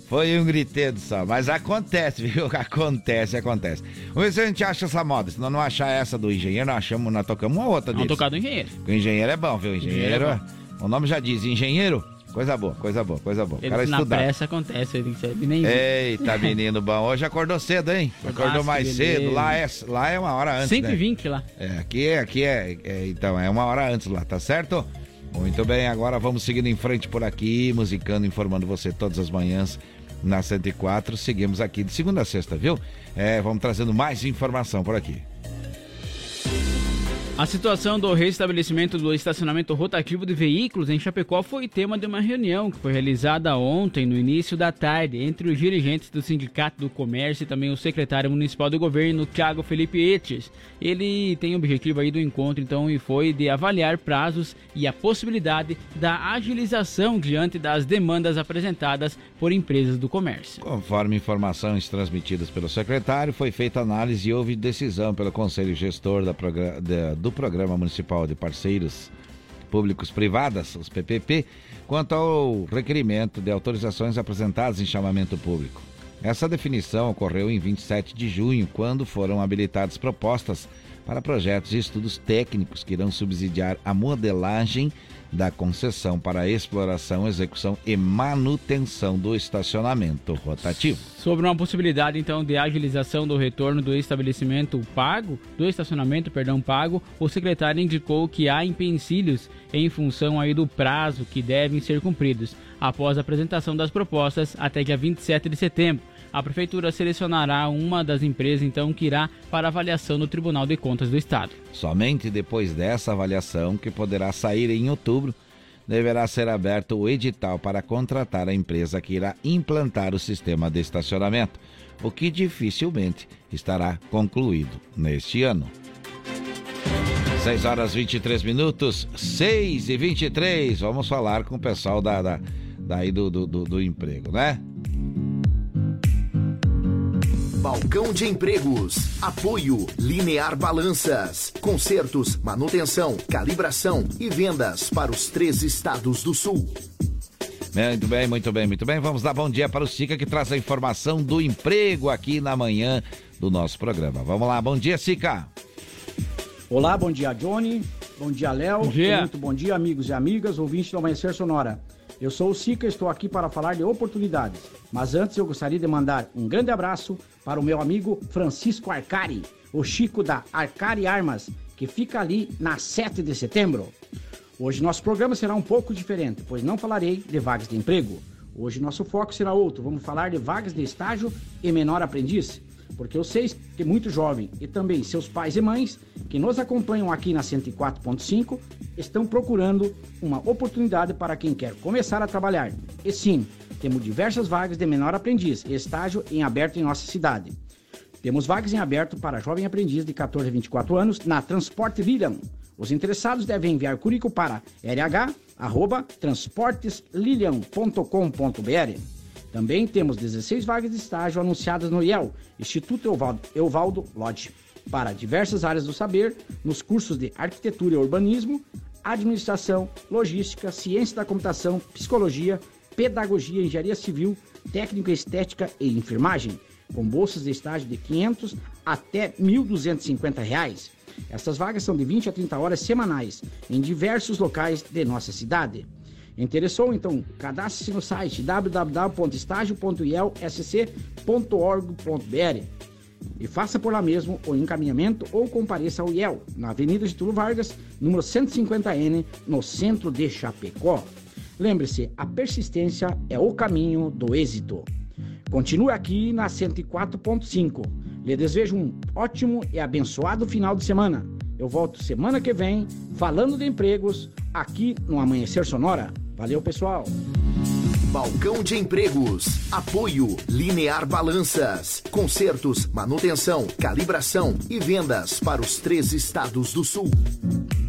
Foi um griteiro só. Mas acontece, [LAUGHS] viu? Acontece, acontece. Vamos ver se a gente acha essa moda. Se nós não achar essa do engenheiro, nós, achamos, nós tocamos uma outra Vamos tocar do engenheiro. O engenheiro é bom, viu? O engenheiro, Engenheiro o nome já diz, engenheiro, coisa boa, coisa boa, coisa boa. O cara Ele, na estudar. pressa acontece, ele ele nem Eita, [LAUGHS] menino bom. Hoje acordou cedo, hein? Acordou mais cedo. Lá é, lá é uma hora antes. né? 120 lá. É, aqui é, aqui é, é, então, é uma hora antes lá, tá certo? Muito bem, agora vamos seguindo em frente por aqui, musicando, informando você todas as manhãs na 104. Seguimos aqui de segunda a sexta, viu? É, vamos trazendo mais informação por aqui. A situação do restabelecimento do estacionamento rotativo de veículos em Chapecó foi tema de uma reunião que foi realizada ontem, no início da tarde, entre os dirigentes do Sindicato do Comércio e também o secretário municipal do governo, Thiago Felipe Etes. Ele tem o objetivo aí do encontro, então, e foi de avaliar prazos e a possibilidade da agilização diante das demandas apresentadas por empresas do comércio. Conforme informações transmitidas pelo secretário, foi feita análise e houve decisão pelo Conselho Gestor da progra- da- do Programa Municipal de Parceiros Públicos Privadas, os PPP, quanto ao requerimento de autorizações apresentadas em chamamento público. Essa definição ocorreu em 27 de junho, quando foram habilitadas propostas para projetos e estudos técnicos que irão subsidiar a modelagem da concessão para exploração, execução e manutenção do estacionamento rotativo. Sobre uma possibilidade então de agilização do retorno do estabelecimento pago, do estacionamento, perdão, pago, o secretário indicou que há empecilhos em função aí do prazo que devem ser cumpridos após a apresentação das propostas até dia 27 de setembro a prefeitura selecionará uma das empresas então que irá para avaliação no Tribunal de Contas do Estado. Somente depois dessa avaliação, que poderá sair em outubro, deverá ser aberto o edital para contratar a empresa que irá implantar o sistema de estacionamento, o que dificilmente estará concluído neste ano. 6 horas 23 minutos, 6 e 23. Vamos falar com o pessoal da, da daí do, do, do, do emprego, né? Balcão de Empregos. Apoio Linear Balanças. Consertos, manutenção, calibração e vendas para os três estados do sul. Muito bem, muito bem, muito bem. Vamos dar bom dia para o Sica que traz a informação do emprego aqui na manhã do nosso programa. Vamos lá, bom dia, Sica. Olá, bom dia, Johnny. Bom dia, Léo. Bom dia. Muito bom dia, amigos e amigas, ouvintes do Amanhecer Sonora. Eu sou o Sica e estou aqui para falar de oportunidades. Mas antes eu gostaria de mandar um grande abraço para o meu amigo Francisco Arcari, o Chico da Arcari Armas, que fica ali na 7 de setembro. Hoje nosso programa será um pouco diferente, pois não falarei de vagas de emprego. Hoje nosso foco será outro, vamos falar de vagas de estágio e menor aprendiz. Porque eu sei que muito jovem e também seus pais e mães que nos acompanham aqui na 104.5 estão procurando uma oportunidade para quem quer começar a trabalhar. E sim, temos diversas vagas de menor aprendiz e estágio em aberto em nossa cidade. Temos vagas em aberto para jovem aprendiz de 14 a 24 anos na Transporte Lilian. Os interessados devem enviar currículo para rh@transporteslilian.com.br. Também temos 16 vagas de estágio anunciadas no IEL, Instituto Evaldo, Lodge, para diversas áreas do saber, nos cursos de arquitetura e urbanismo, administração, logística, ciência da computação, psicologia, pedagogia, engenharia civil, técnica estética e enfermagem, com bolsas de estágio de 500 até 1.250 reais. Essas vagas são de 20 a 30 horas semanais em diversos locais de nossa cidade. Interessou? Então, cadastre-se no site www.estágio.ielsc.org.br e faça por lá mesmo o encaminhamento ou compareça ao IEL, na Avenida Getúlio Vargas, número 150N, no centro de Chapecó. Lembre-se, a persistência é o caminho do êxito. Continue aqui na 104.5. Lhe desejo um ótimo e abençoado final de semana. Eu volto semana que vem falando de empregos aqui no Amanhecer Sonora. Valeu, pessoal! Balcão de Empregos. Apoio Linear Balanças. Consertos, manutenção, calibração e vendas para os três estados do sul.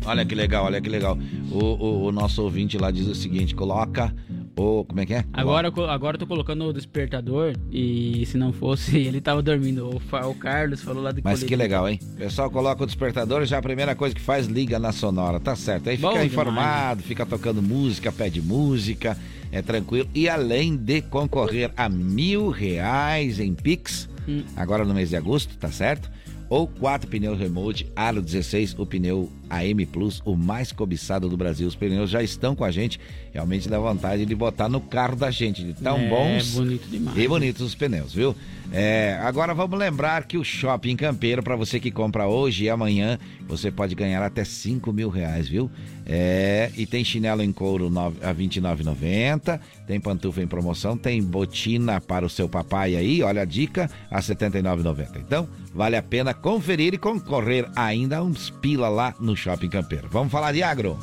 Olha que legal, olha que legal. O, o, o nosso ouvinte lá diz o seguinte: coloca o. Como é que é? Agora, eu agora eu tô colocando o despertador e se não fosse, [LAUGHS] ele tava dormindo. O, o Carlos falou lá do Mas que legal, hein? O pessoal coloca o despertador e já a primeira coisa que faz, liga na sonora, tá certo. Aí fica Bom informado, fica tocando música, pede música, é tranquilo. E além de concorrer a mil reais em Pix, Hum. agora no mês de agosto, tá certo? Ou quatro pneus remote Aro 16, o pneu AM Plus, o mais cobiçado do Brasil. Os pneus já estão com a gente, realmente dá vontade de botar no carro da gente, de tão É, bons bonito demais. e bonitos os pneus, viu? É, agora vamos lembrar que o Shopping Campeiro, para você que compra hoje e amanhã, você pode ganhar até 5 mil reais, viu? É, e tem chinelo em couro a R$ 29,90, tem pantufa em promoção, tem botina para o seu papai aí, olha a dica, a R$ 79,90. Então, vale a pena conferir e concorrer ainda a uns pila lá no Shopping Campeiro. Vamos falar de agro?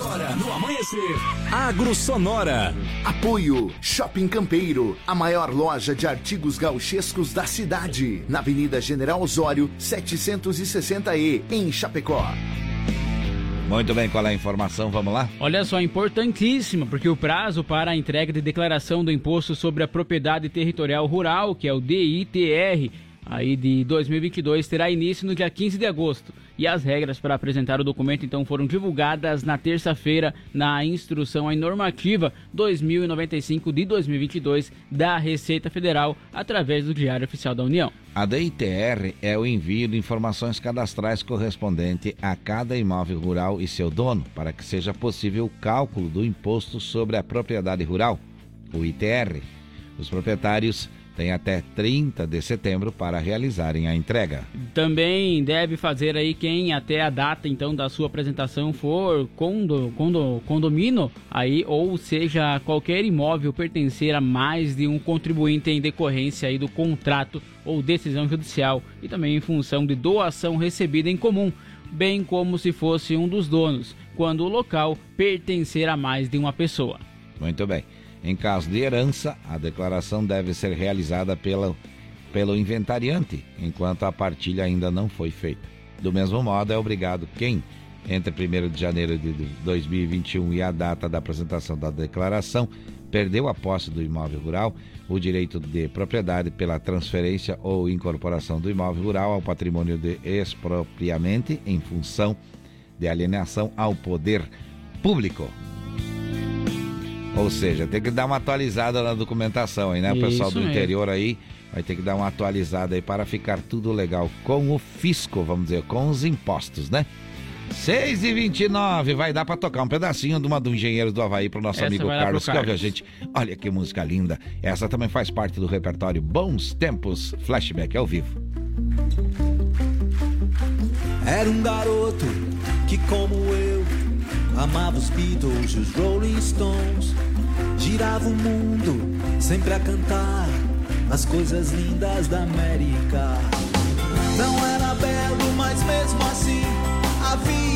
Agora no amanhecer, Agro Sonora. Apoio Shopping Campeiro, a maior loja de artigos gauchescos da cidade, na Avenida General Osório, 760E, em Chapecó. Muito bem, qual é a informação? Vamos lá? Olha só, importantíssima, porque o prazo para a entrega de declaração do Imposto sobre a Propriedade Territorial Rural, que é o DITR, aí de 2022 terá início no dia 15 de agosto e as regras para apresentar o documento então foram divulgadas na terça-feira na instrução em normativa 2095 de 2022 da Receita Federal através do Diário Oficial da União. A DITR é o envio de informações cadastrais correspondente a cada imóvel rural e seu dono, para que seja possível o cálculo do imposto sobre a propriedade rural, o ITR. Os proprietários têm até 30 de setembro para realizarem a entrega. Também deve fazer aí quem até a data então da sua apresentação for condo, condo, condomínio aí ou seja qualquer imóvel pertencer a mais de um contribuinte em decorrência aí do contrato ou decisão judicial e também em função de doação recebida em comum, bem como se fosse um dos donos, quando o local pertencer a mais de uma pessoa. Muito bem. Em caso de herança, a declaração deve ser realizada pela, pelo inventariante, enquanto a partilha ainda não foi feita. Do mesmo modo, é obrigado quem, entre 1 de janeiro de 2021 e a data da apresentação da declaração, perdeu a posse do imóvel rural, o direito de propriedade pela transferência ou incorporação do imóvel rural ao patrimônio de expropriamente em função de alienação ao poder público. Ou seja, tem que dar uma atualizada na documentação aí, né? O pessoal Isso do mesmo. interior aí vai ter que dar uma atualizada aí para ficar tudo legal com o fisco, vamos dizer, com os impostos, né? 6 e 29 vai dar para tocar um pedacinho de uma do Engenheiros do Havaí pro nosso Essa amigo pro Carlos, que a Carlos. gente. Olha que música linda. Essa também faz parte do repertório Bons Tempos Flashback ao vivo. Era um garoto que, como eu, amava os Beatles e os Rolling Stones. Girava o mundo sempre a cantar as coisas lindas da América. Não era belo, mas mesmo assim havia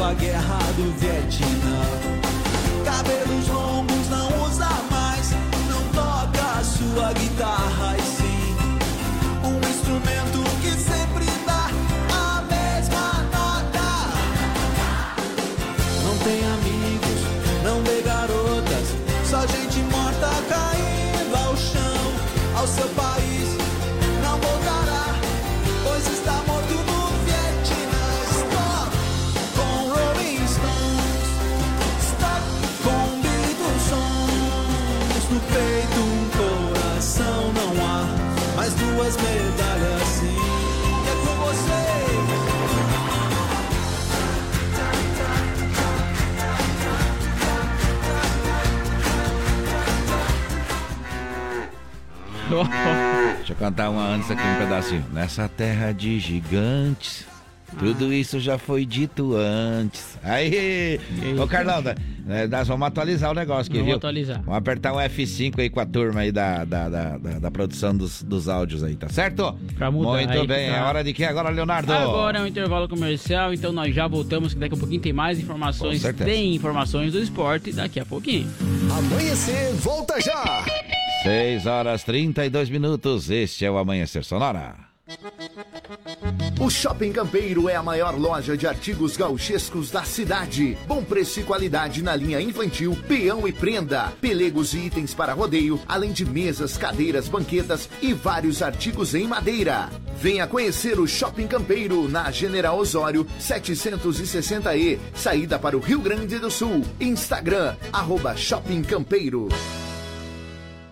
a guerra do Vietnã. [LAUGHS] Deixa eu cantar uma antes aqui, um pedacinho. Nessa terra de gigantes, tudo isso já foi dito antes. Aí, ô Carlão, da- né, nós vamos atualizar o negócio aqui, Vamos viu? atualizar. Vamos apertar um F5 aí com a turma aí da, da, da, da- da produção dos, dos áudios aí, tá certo? Pra mudar Muito aí, bem, pra- é hora de quê agora, Leonardo? Agora é um intervalo comercial, então nós já voltamos, que daqui a pouquinho tem mais informações. Tem informações do esporte daqui a pouquinho. Amanhecer, volta já! 6 horas 32 minutos, este é o Amanhecer Sonora. O Shopping Campeiro é a maior loja de artigos gauchescos da cidade. Bom preço e qualidade na linha infantil, peão e prenda, pelegos e itens para rodeio, além de mesas, cadeiras, banquetas e vários artigos em madeira. Venha conhecer o Shopping Campeiro na General Osório 760E, saída para o Rio Grande do Sul. Instagram, arroba Shopping Campeiro.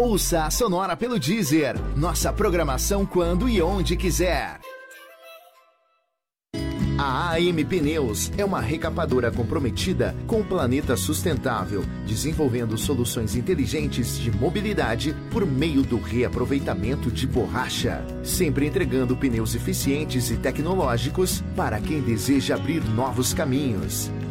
Ouça a Sonora pelo Deezer. Nossa programação quando e onde quiser. A AM Pneus é uma recapadora comprometida com o planeta sustentável, desenvolvendo soluções inteligentes de mobilidade por meio do reaproveitamento de borracha, sempre entregando pneus eficientes e tecnológicos para quem deseja abrir novos caminhos.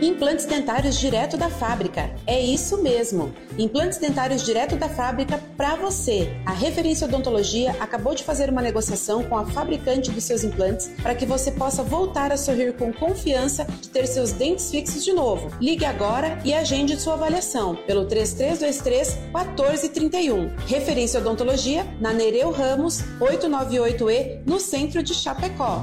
Implantes dentários direto da fábrica. É isso mesmo. Implantes dentários direto da fábrica para você. A Referência Odontologia acabou de fazer uma negociação com a fabricante dos seus implantes para que você possa voltar a sorrir com confiança de ter seus dentes fixos de novo. Ligue agora e agende sua avaliação pelo 3323 1431. Referência Odontologia na Nereu Ramos 898E, no centro de Chapecó.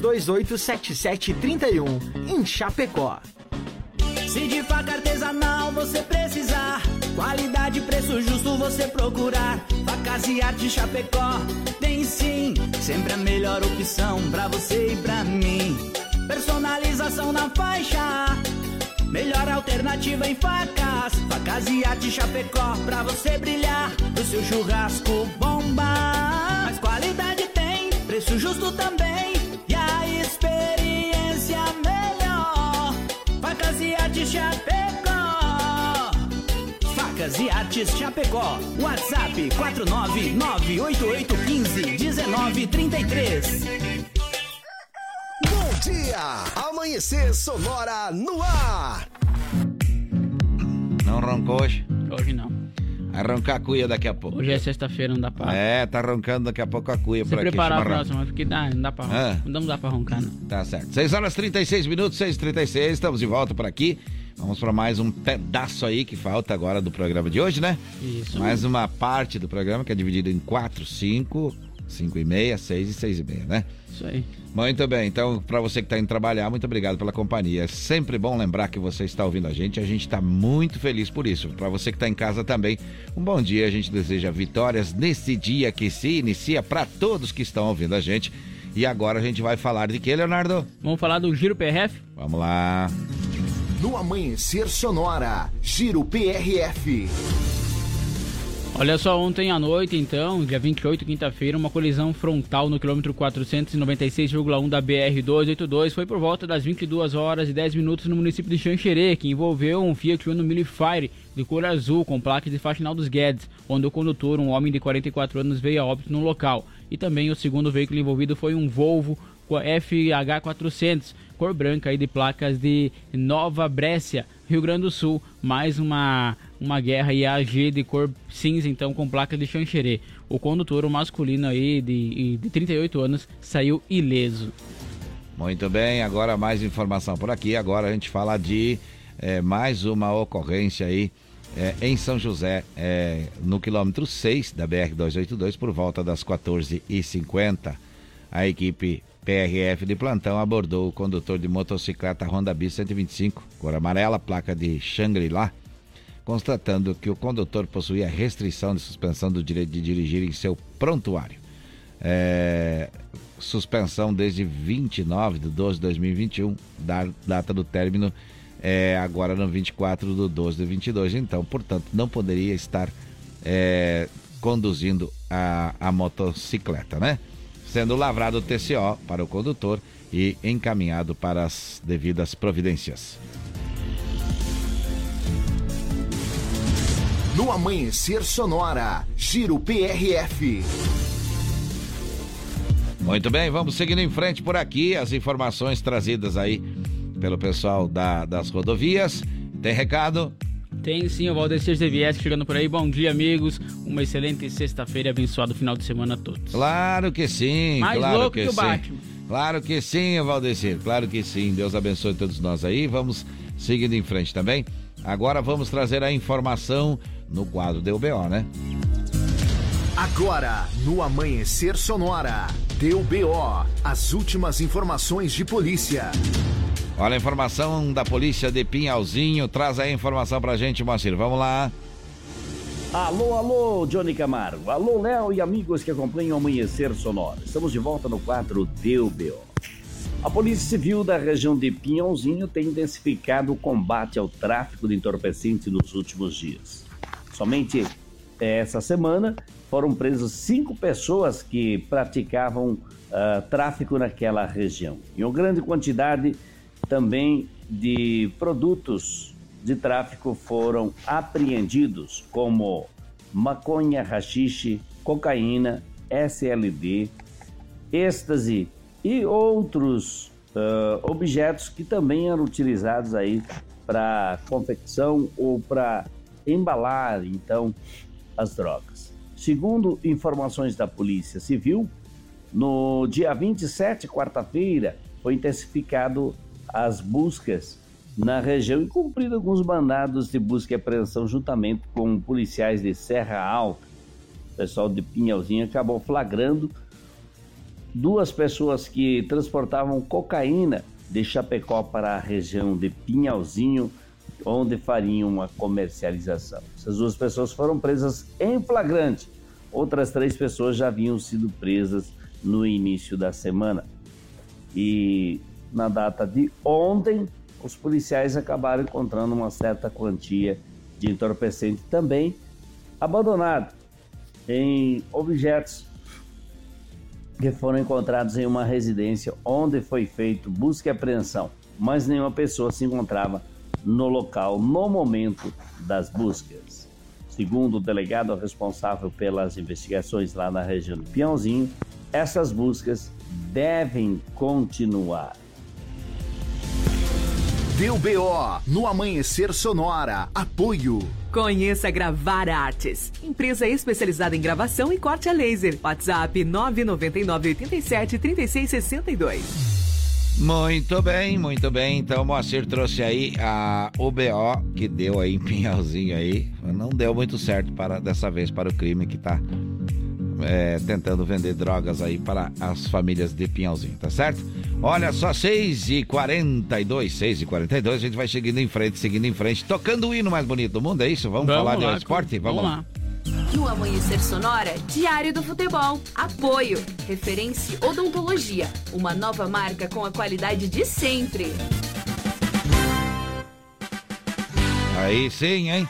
33287731 em Chapecó. Se de faca artesanal você precisar, qualidade e preço justo você procurar. Facas e arte Chapecó tem sim, sempre a melhor opção pra você e pra mim. Personalização na faixa, melhor alternativa em facas. Facas e arte Chapecó pra você brilhar, o seu churrasco bomba. Mas qualidade tem, preço justo também Artes Chapecó. Facas e Artes Chapecó. WhatsApp 49988151933. Bom dia! Amanhecer Sonora no ar! Não roncou hoje? Hoje não. Vai roncar a cuia daqui a pouco. Hoje é sexta-feira, não dá pra. É, tá roncando daqui a pouco a cuia Se por aqui. preparar a próxima, porque dá, não dá pra Ah. Não dá pra roncar, não. Tá certo. 6 horas 36 minutos, 6 36 estamos de volta por aqui. Vamos para mais um pedaço aí que falta agora do programa de hoje, né? Isso. Mais uma parte do programa que é dividido em 4, 5, 5 e meia, 6 e 6 e meia, né? Isso aí. Muito bem, então para você que está indo trabalhar, muito obrigado pela companhia. É sempre bom lembrar que você está ouvindo a gente, a gente está muito feliz por isso. Para você que está em casa também, um bom dia. A gente deseja vitórias nesse dia que se inicia para todos que estão ouvindo a gente. E agora a gente vai falar de que, Leonardo? Vamos falar do Giro PRF? Vamos lá. No Amanhecer Sonora, Giro PRF. Olha só, ontem à noite, então, dia 28, quinta-feira, uma colisão frontal no quilômetro 496,1 da BR-282 foi por volta das 22 horas e 10 minutos no município de Xanxerê, que envolveu um Fiat Uno Mille Fire de cor azul com placas de Faxinal dos Guedes, onde o condutor, um homem de 44 anos, veio a óbito no local. E também o segundo veículo envolvido foi um Volvo com a FH400, cor branca e de placas de Nova Brécia, Rio Grande do Sul. Mais uma uma guerra IAG de cor cinza, então com placa de Xanxerê. O condutor, o masculino aí de, de 38 anos, saiu ileso. Muito bem, agora mais informação por aqui. Agora a gente fala de é, mais uma ocorrência aí é, em São José, é, no quilômetro 6 da BR-282, por volta das 14h50. A equipe PRF de plantão abordou o condutor de motocicleta Honda Bis 125, cor amarela, placa de Shangri-La, constatando que o condutor possuía restrição de suspensão do direito de dirigir em seu prontuário. É, suspensão desde 29 de 12 de 2021, da data do término é, agora no 24 de 12 de 22. Então, portanto, não poderia estar é, conduzindo a, a motocicleta, né? Sendo lavrado o TCO para o condutor e encaminhado para as devidas providências. No Amanhecer Sonora, Giro PRF. Muito bem, vamos seguindo em frente por aqui. As informações trazidas aí pelo pessoal da, das rodovias. Tem recado? Tem sim, o Valdecir ZVS chegando por aí. Bom dia, amigos. Uma excelente sexta-feira, abençoado final de semana a todos. Claro que sim. Mais claro louco que, que o sim. Batman. Claro que sim, Valdecir. Claro que sim. Deus abençoe todos nós aí. Vamos seguindo em frente também. Agora vamos trazer a informação no quadro do BO, né? Agora, no Amanhecer Sonora, deu BO, as últimas informações de polícia. Olha a informação da polícia de Pinhalzinho. Traz aí a informação pra gente, Moacir. Vamos lá. Alô, alô, Johnny Camargo. Alô, Léo e amigos que acompanham o Amanhecer Sonora. Estamos de volta no quadro Deu BO. A Polícia Civil da região de Pinhãozinho tem intensificado o combate ao tráfico de entorpecentes nos últimos dias. Somente eh, essa semana foram presas cinco pessoas que praticavam ah, tráfico naquela região. E uma grande quantidade também de produtos de tráfico foram apreendidos, como maconha, rachixe, cocaína, SLD, êxtase e outros ah, objetos que também eram utilizados aí para confecção ou para embalar então as drogas. Segundo informações da Polícia Civil, no dia 27, quarta-feira, foi intensificado as buscas na região e cumprido alguns mandados de busca e apreensão juntamente com policiais de Serra Alta. O pessoal de Pinhalzinho acabou flagrando duas pessoas que transportavam cocaína de Chapecó para a região de Pinhalzinho, onde fariam uma comercialização. Essas duas pessoas foram presas em flagrante. Outras três pessoas já haviam sido presas no início da semana. E na data de ontem, os policiais acabaram encontrando uma certa quantia de entorpecente também abandonado em objetos que foram encontrados em uma residência onde foi feito busca e apreensão, mas nenhuma pessoa se encontrava no local no momento das buscas. Segundo o delegado responsável pelas investigações lá na região do Piãozinho, essas buscas devem continuar. Deu BO no Amanhecer Sonora. Apoio. Conheça Gravar Artes, empresa especializada em gravação e corte a laser. WhatsApp 999 87 36 62. Muito bem, muito bem. Então o Moacir trouxe aí a OBO que deu aí em Pinhalzinho aí. Não deu muito certo para dessa vez para o crime que tá é, tentando vender drogas aí para as famílias de Pinhalzinho, tá certo? Olha só, 6h42, 6h42, a gente vai seguindo em frente, seguindo em frente, tocando o hino mais bonito do mundo, é isso? Vamos, Vamos falar lá, de esporte? Vamos, vamos lá. No Amanhecer Sonora, Diário do Futebol. Apoio. Referência Odontologia. Uma nova marca com a qualidade de sempre. Aí sim, hein?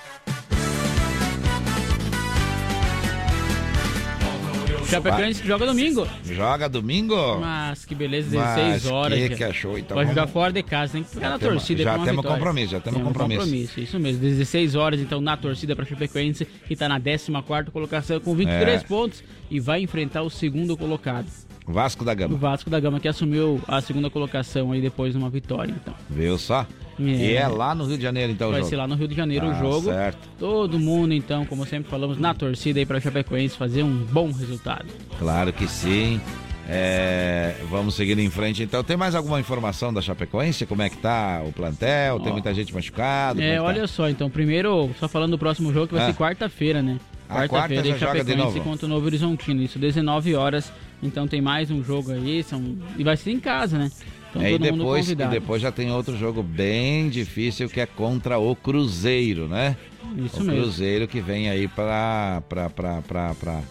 Chapecoense que joga domingo. Joga domingo? Mas que beleza, Mas 16 horas. que que achou? Então jogar vamos- fora de casa, tem que ficar Já na torcida. já temos vitória. compromisso, já temos compromisso. Isso mesmo. 16 horas, então, na torcida para Chapecoense, que tá na 14 colocação com 23 É. pontos e vai enfrentar o segundo colocado. Vasco da O Gama. Vasco da Gama, que assumiu a segunda colocação aí depois de uma vitória, então. Viu só? E é lá no Rio de Janeiro, então, o Vai jogo? ser lá no Rio de Janeiro Ah, o jogo. certo. Todo mundo, então, como sempre falamos, na torcida aí pra Chapecoense fazer um bom resultado. Claro que sim. É, vamos seguir em frente. Então, tem mais alguma informação da Chapecoense? Como é que tá o plantel? Tem Ó. muita gente machucada? É, que tá? olha só, então, primeiro, só falando do próximo jogo, que vai Ah. ser quarta-feira, né? Ah, quarta joga de Chapecoense novo. contra o Novo Horizontino, isso 19 horas. Então tem mais um jogo aí, são... e vai ser em casa, né? Então É, e, depois, e depois já tem outro jogo bem difícil que é contra o Cruzeiro, né? Isso o mesmo. Cruzeiro que vem aí pra. pra, pra, pra, pra,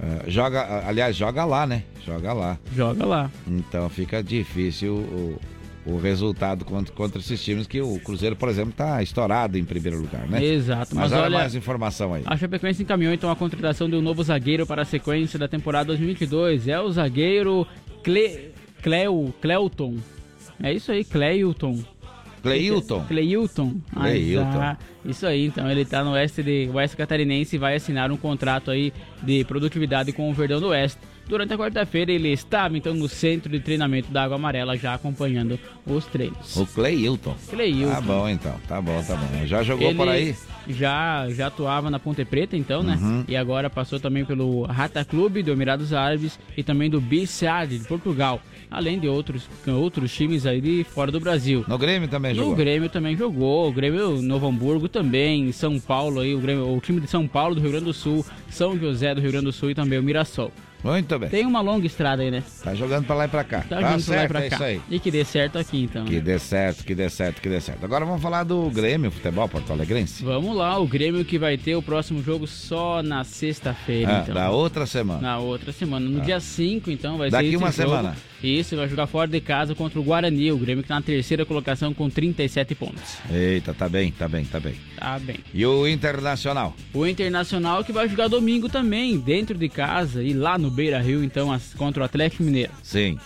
eh, joga, aliás, joga lá, né? Joga lá. Joga lá. Então fica difícil o, o resultado contra, contra esses times que o Cruzeiro, por exemplo, tá estourado em primeiro lugar, né? Exato, Mas, mas olha olha- mais informação aí. A Chapecoense encaminhou então a contratação de um novo zagueiro para a sequência da temporada 2022. É o zagueiro Cle... Cleo... Cleuton. É isso aí, Cleilton. Cleilton. Cleilton. Ah, Cleilton. Isso aí, então ele tá no Oeste de Oeste Catarinense e vai assinar um contrato aí de produtividade com o Verdão do Oeste. Durante a quarta-feira ele estava então no centro de treinamento da Água Amarela já acompanhando os treinos. O Cleilton. Cleilton. Tá bom então, tá bom, tá bom. Já jogou Ele por aí? Já, já atuava na Ponte Preta, então, né? Uhum. E agora passou também pelo Rata Clube do Emirados Árabes e também do BCAD de Portugal, além de outros, outros times aí de fora do Brasil. No Grêmio também No jogou? Grêmio também jogou, o Grêmio Novo Hamburgo também, São Paulo aí, o, Grêmio, o time de São Paulo do Rio Grande do Sul, São José do Rio Grande do Sul e também o Mirassol. Muito bem. Tem uma longa estrada aí, né? Tá jogando pra lá e pra cá. Tá, Tá, jogando pra lá e certo, pra é cá. isso aí. E que dê certo aqui então. Que né? dê certo, que dê certo, que dê certo. Agora vamos falar do Grêmio Futebol Porto Alegrense. Vamos lá, o Grêmio que vai ter o próximo jogo só na sexta-feira, Ah, então. da outra semana. Na outra semana. No dia 5, então, vai Daqui ser esse uma jogo. semana. Isso, vai jogar fora de casa contra o Guarani, o Grêmio que tá na terceira colocação com 37 pontos. Eita, tá bem, tá bem, tá bem. Tá bem. E o Internacional? O Internacional que vai jogar domingo também, dentro de casa e lá no Beira Rio, então, as- contra o Atlético Mineiro. Sim.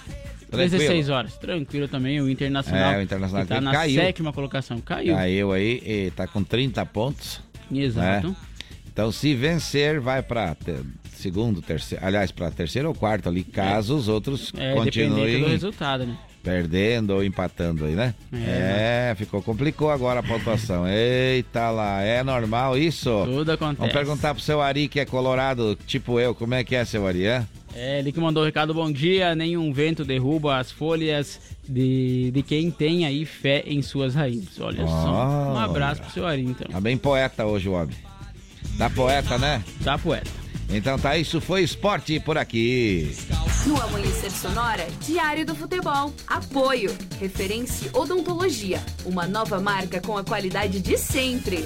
16 horas. Tranquilo também, o Internacional. É, o Internacional que tá que na caiu. sétima colocação. Caiu. Caiu aí e tá com 30 pontos. Exato. né? Então, se vencer, vai pra te- segundo, terceiro, aliás, pra terceiro ou quarto ali, caso os outros É, dependente do continuem resultado, né? perdendo ou empatando aí, né? É. É, ficou, complicou agora a pontuação. [LAUGHS] Eita lá, é normal isso? Tudo acontece. Vamos perguntar pro seu Ari, que é colorado, tipo eu, como é que é, seu Ari, é? É, ele que mandou o recado, bom dia, nenhum vento derruba as folhas de, de quem tem aí fé em suas raízes. Olha só, um Olha. abraço pro seu Ari, então. Tá bem poeta hoje o homem. Tá poeta, né? Tá poeta. Então tá, isso foi esporte por aqui. No Amanhecer Sonora, Diário do Futebol. Apoio. Referência Odontologia. Uma nova marca com a qualidade de sempre.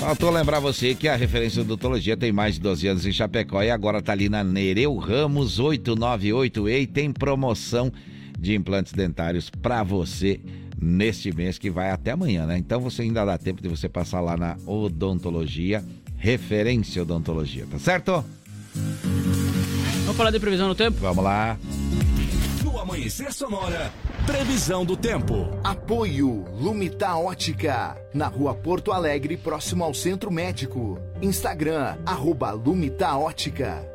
Faltou lembrar você que a referência odontologia tem mais de 12 anos em Chapecó e agora tá ali na Nereu Ramos 898E e tem promoção de implantes dentários pra você neste mês que vai até amanhã, né? Então você ainda dá tempo de você passar lá na odontologia, referência odontologia, tá certo? Vamos falar de previsão no tempo? Vamos lá. No Amanhecer Sonora, previsão do tempo. Apoio Lumita Ótica, na rua Porto Alegre, próximo ao Centro Médico. Instagram, arroba Lumita Ótica.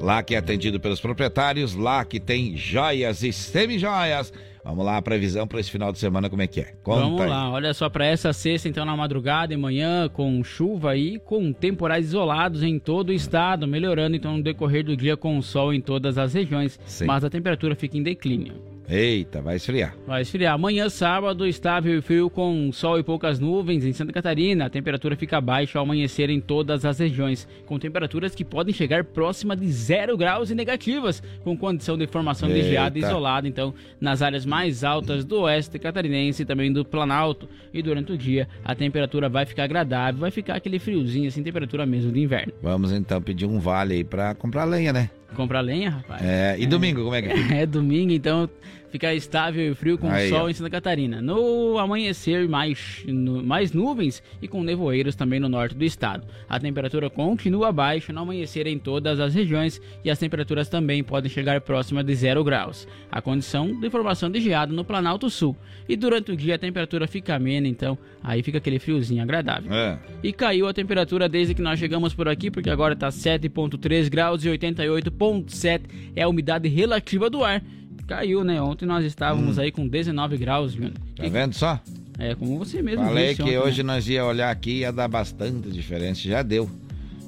Lá que é atendido pelos proprietários, lá que tem joias e semi-joias. Vamos lá, a previsão para esse final de semana, como é que é? Conta Vamos aí. lá, olha só para essa sexta, então na madrugada e manhã, com chuva e com temporais isolados em todo o estado, melhorando então no decorrer do dia com sol em todas as regiões, Sim. mas a temperatura fica em declínio. Eita, vai esfriar. Vai esfriar. Amanhã, sábado, estável e frio com sol e poucas nuvens em Santa Catarina. A temperatura fica baixa ao amanhecer em todas as regiões, com temperaturas que podem chegar próxima de zero graus e negativas, com condição de formação de geada Eita. isolada, então, nas áreas mais altas do oeste catarinense e também do Planalto. E durante o dia, a temperatura vai ficar agradável, vai ficar aquele friozinho, assim, temperatura mesmo de inverno. Vamos então pedir um vale aí pra comprar lenha, né? Comprar lenha, rapaz? É, e domingo, como é que fica? [LAUGHS] É domingo, então fica estável e frio com Aí, sol em Santa Catarina. No amanhecer, mais, nu- mais nuvens e com nevoeiros também no norte do estado. A temperatura continua baixa no amanhecer em todas as regiões e as temperaturas também podem chegar próxima de zero graus. A condição de formação de geada no Planalto Sul. E durante o dia a temperatura fica amena, então aí fica aquele friozinho agradável. É. E caiu a temperatura desde que nós chegamos por aqui, porque agora tá 7.3 graus e 88.7 é a umidade relativa do ar. Caiu, né? Ontem nós estávamos aí com 19 graus, Júnior. Tá vendo só? É, como você mesmo Falei disse que ontem, hoje né? nós ia olhar aqui e ia dar bastante diferença. Já deu.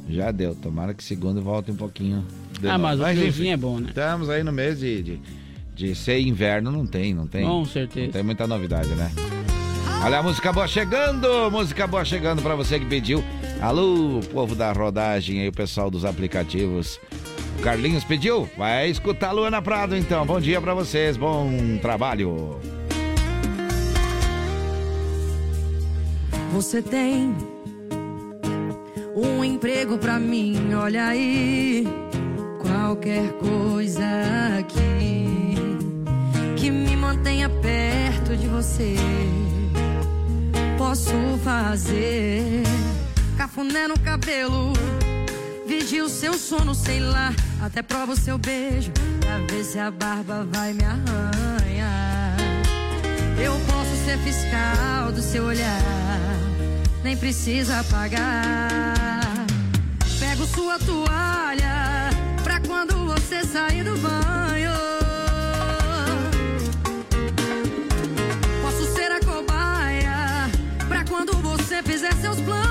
Já deu. Tomara que segundo volte um pouquinho. de Ah, novo. mas o friozinho enfim, é bom, né? Estamos aí no mês de, de, de ser inverno, não tem, não tem. Com certeza. Não tem muita novidade, né? Olha a música boa chegando, música boa chegando pra você que pediu. Alô, povo da rodagem aí, o pessoal dos aplicativos. Carlinhos pediu? Vai escutar Luana Prado então. Bom dia pra vocês, bom trabalho. Você tem um emprego pra mim, olha aí. Qualquer coisa aqui que me mantenha perto de você. Posso fazer cafuné no cabelo, vigia o seu sono, sei lá. Até prova o seu beijo pra ver se a barba vai me arranhar. Eu posso ser fiscal do seu olhar, nem precisa pagar. Pego sua toalha pra quando você sair do banho. Posso ser a cobaia pra quando você fizer seus planos.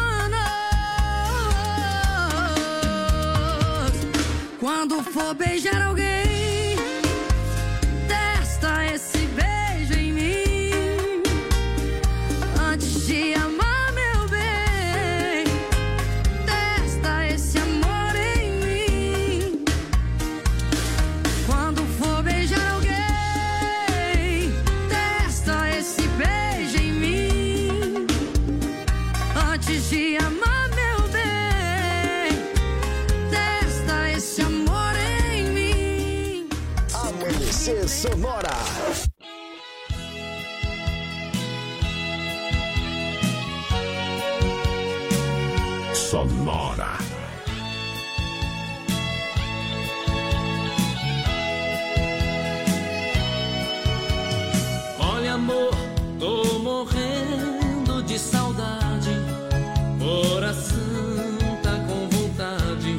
Quando for beijar alguém, Sonora. Olha, amor, tô morrendo de saudade. Coração tá com vontade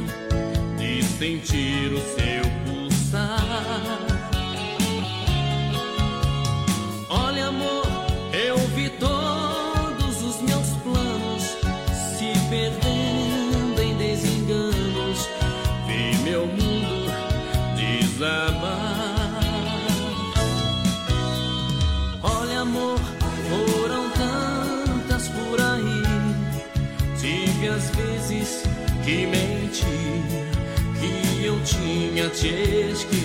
de sentir o seu pulsar. Tinha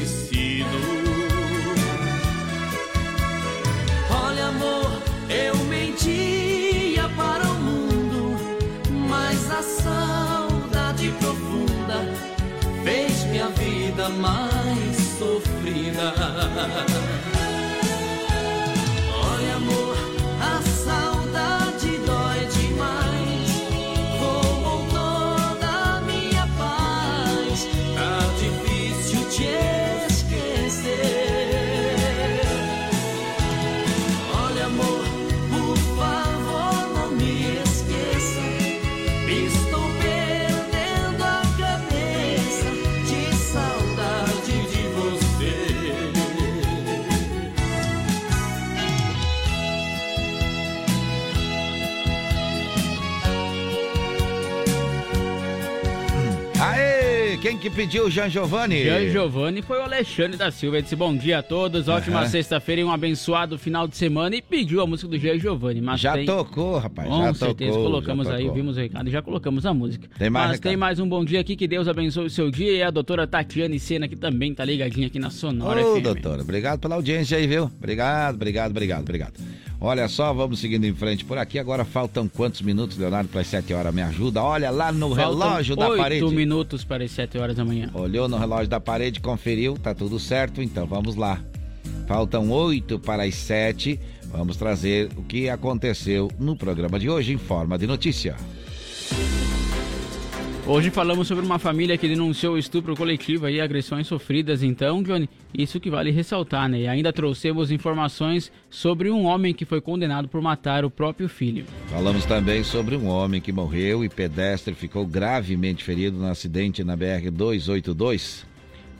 que pediu, Jean Giovanni? Jean Giovanni foi o Alexandre da Silva. Ele disse bom dia a todos, ótima Aham. sexta-feira e um abençoado final de semana. E pediu a música do Jean Giovanni. Mas Já tem... tocou, rapaz, Com já certeza, tocou, colocamos aí, tocou. vimos o recado e já colocamos a música. Tem mais Mas recado? tem mais um bom dia aqui, que Deus abençoe o seu dia. E a doutora Tatiane Sena, que também tá ligadinha aqui na Sonora Ô, FM. doutora, obrigado pela audiência aí, viu? Obrigado, obrigado, obrigado, obrigado. Olha só, vamos seguindo em frente por aqui. Agora faltam quantos minutos, Leonardo, para as 7 horas? Me ajuda. Olha lá no Faltam relógio da parede. minutos para as 7 horas da manhã. Olhou no relógio da parede, conferiu, tá tudo certo, então vamos lá. Faltam oito para as sete. Vamos trazer o que aconteceu no programa de hoje em forma de notícia. Hoje falamos sobre uma família que denunciou estupro coletivo e agressões sofridas. Então, Johnny, isso que vale ressaltar, né? E ainda trouxemos informações sobre um homem que foi condenado por matar o próprio filho. Falamos também sobre um homem que morreu e pedestre ficou gravemente ferido no acidente na BR-282.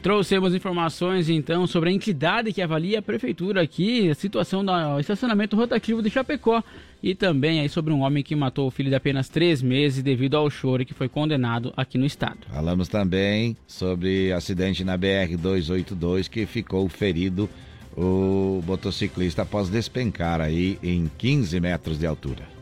Trouxemos informações então sobre a entidade que avalia a prefeitura aqui, a situação do estacionamento rotativo de Chapecó e também aí sobre um homem que matou o filho de apenas três meses devido ao choro e que foi condenado aqui no estado. Falamos também sobre acidente na BR 282 que ficou ferido o motociclista após despencar aí em 15 metros de altura.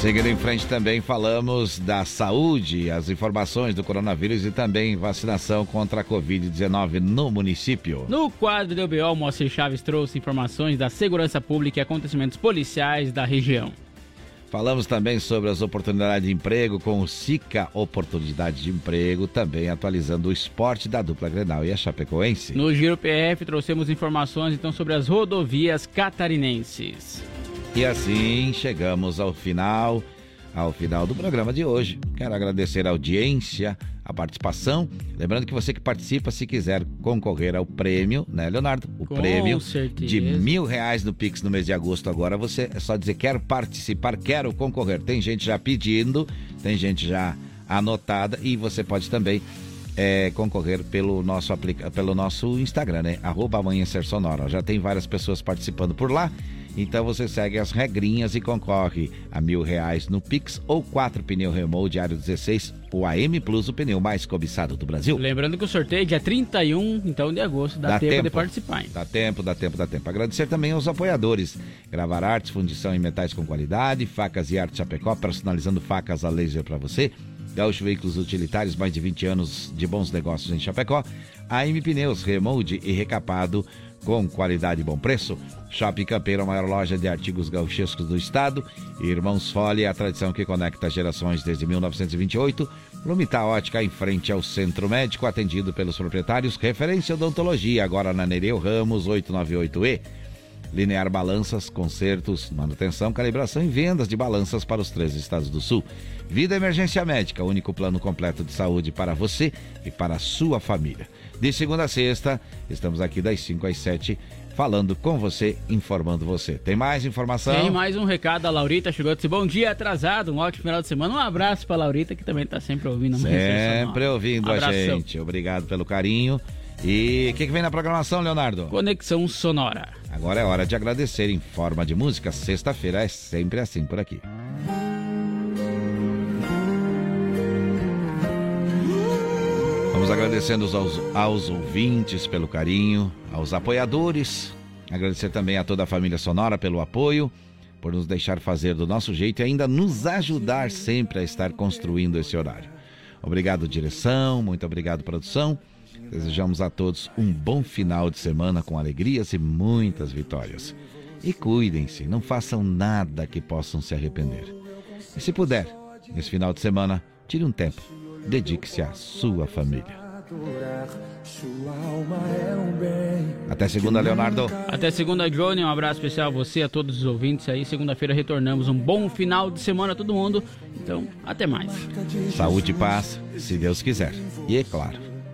Seguindo em frente também falamos da saúde, as informações do coronavírus e também vacinação contra a Covid-19 no município. No quadro do UBO, Moacir Chaves trouxe informações da segurança pública e acontecimentos policiais da região. Falamos também sobre as oportunidades de emprego com o SICA Oportunidade de Emprego, também atualizando o esporte da dupla Grenal e a Chapecoense. No Giro PF trouxemos informações então sobre as rodovias catarinenses. E assim chegamos ao final, ao final do programa de hoje. Quero agradecer a audiência, a participação. Lembrando que você que participa, se quiser concorrer ao prêmio, né, Leonardo? O Com prêmio certeza. de mil reais no Pix no mês de agosto. Agora você é só dizer quero participar, quero concorrer. Tem gente já pedindo, tem gente já anotada e você pode também é, concorrer pelo nosso, aplica pelo nosso Instagram, né? Arroba Amanhecer Sonora. Já tem várias pessoas participando por lá. Então você segue as regrinhas e concorre a mil reais no Pix ou quatro pneu Remote Diário 16, o AM Plus, o pneu mais cobiçado do Brasil. Lembrando que o sorteio é dia 31, então, de agosto, dá, tempo, de participar. hein? Dá tempo, dá tempo, dá tempo. Agradecer também aos apoiadores. Gravar Artes, fundição em metais com qualidade, facas e arte Chapecó, personalizando facas a laser para você. Gaúcho Veículos Utilitários, mais de 20 anos de bons negócios em Chapecó. AM Pneus, remold e recapado com qualidade e bom preço. Shopping Campeiro, a maior loja de artigos gauchescos do estado. Irmãos Fole, a tradição que conecta gerações desde 1928. Lumita Ótica, em frente ao Centro Médico, atendido pelos proprietários. Referência Odontologia, agora na Nereu Ramos 898E. Linear Balanças, consertos, manutenção, calibração e vendas de balanças para os três estados do sul. Vida Emergência Médica, único plano completo de saúde para você e para a sua família. De segunda a sexta, estamos aqui das 5 às 7, falando com você, informando você. Tem mais informação? Tem mais um recado, a Laurita chegou disse, bom dia, atrasado, um ótimo final de semana. Um abraço pra Laurita, que também tá sempre ouvindo. Sempre ouvindo Um a gente. Obrigado pelo carinho. E o que, que vem na programação, Leonardo? Conexão Sonora. Agora é hora de agradecer em forma de música. Sexta-feira é sempre assim por aqui. Vamos agradecendo aos, aos ouvintes pelo carinho, aos apoiadores. Agradecer também a toda a família Sonora pelo apoio, por nos deixar fazer do nosso jeito e ainda nos ajudar sempre a estar construindo esse horário. Obrigado, direção. Muito obrigado, produção. Desejamos a todos um bom final de semana com alegrias e muitas vitórias. E cuidem-se, não façam nada que possam se arrepender. E se puder, nesse final de semana, tire um tempo, dedique-se à sua família. Até segunda, Leonardo. Até segunda, Johnny. Um abraço especial a você, a todos os ouvintes aí. Segunda-feira retornamos. Um bom final de semana a todo mundo. Então, até mais. Saúde e paz, se Deus quiser. E é claro,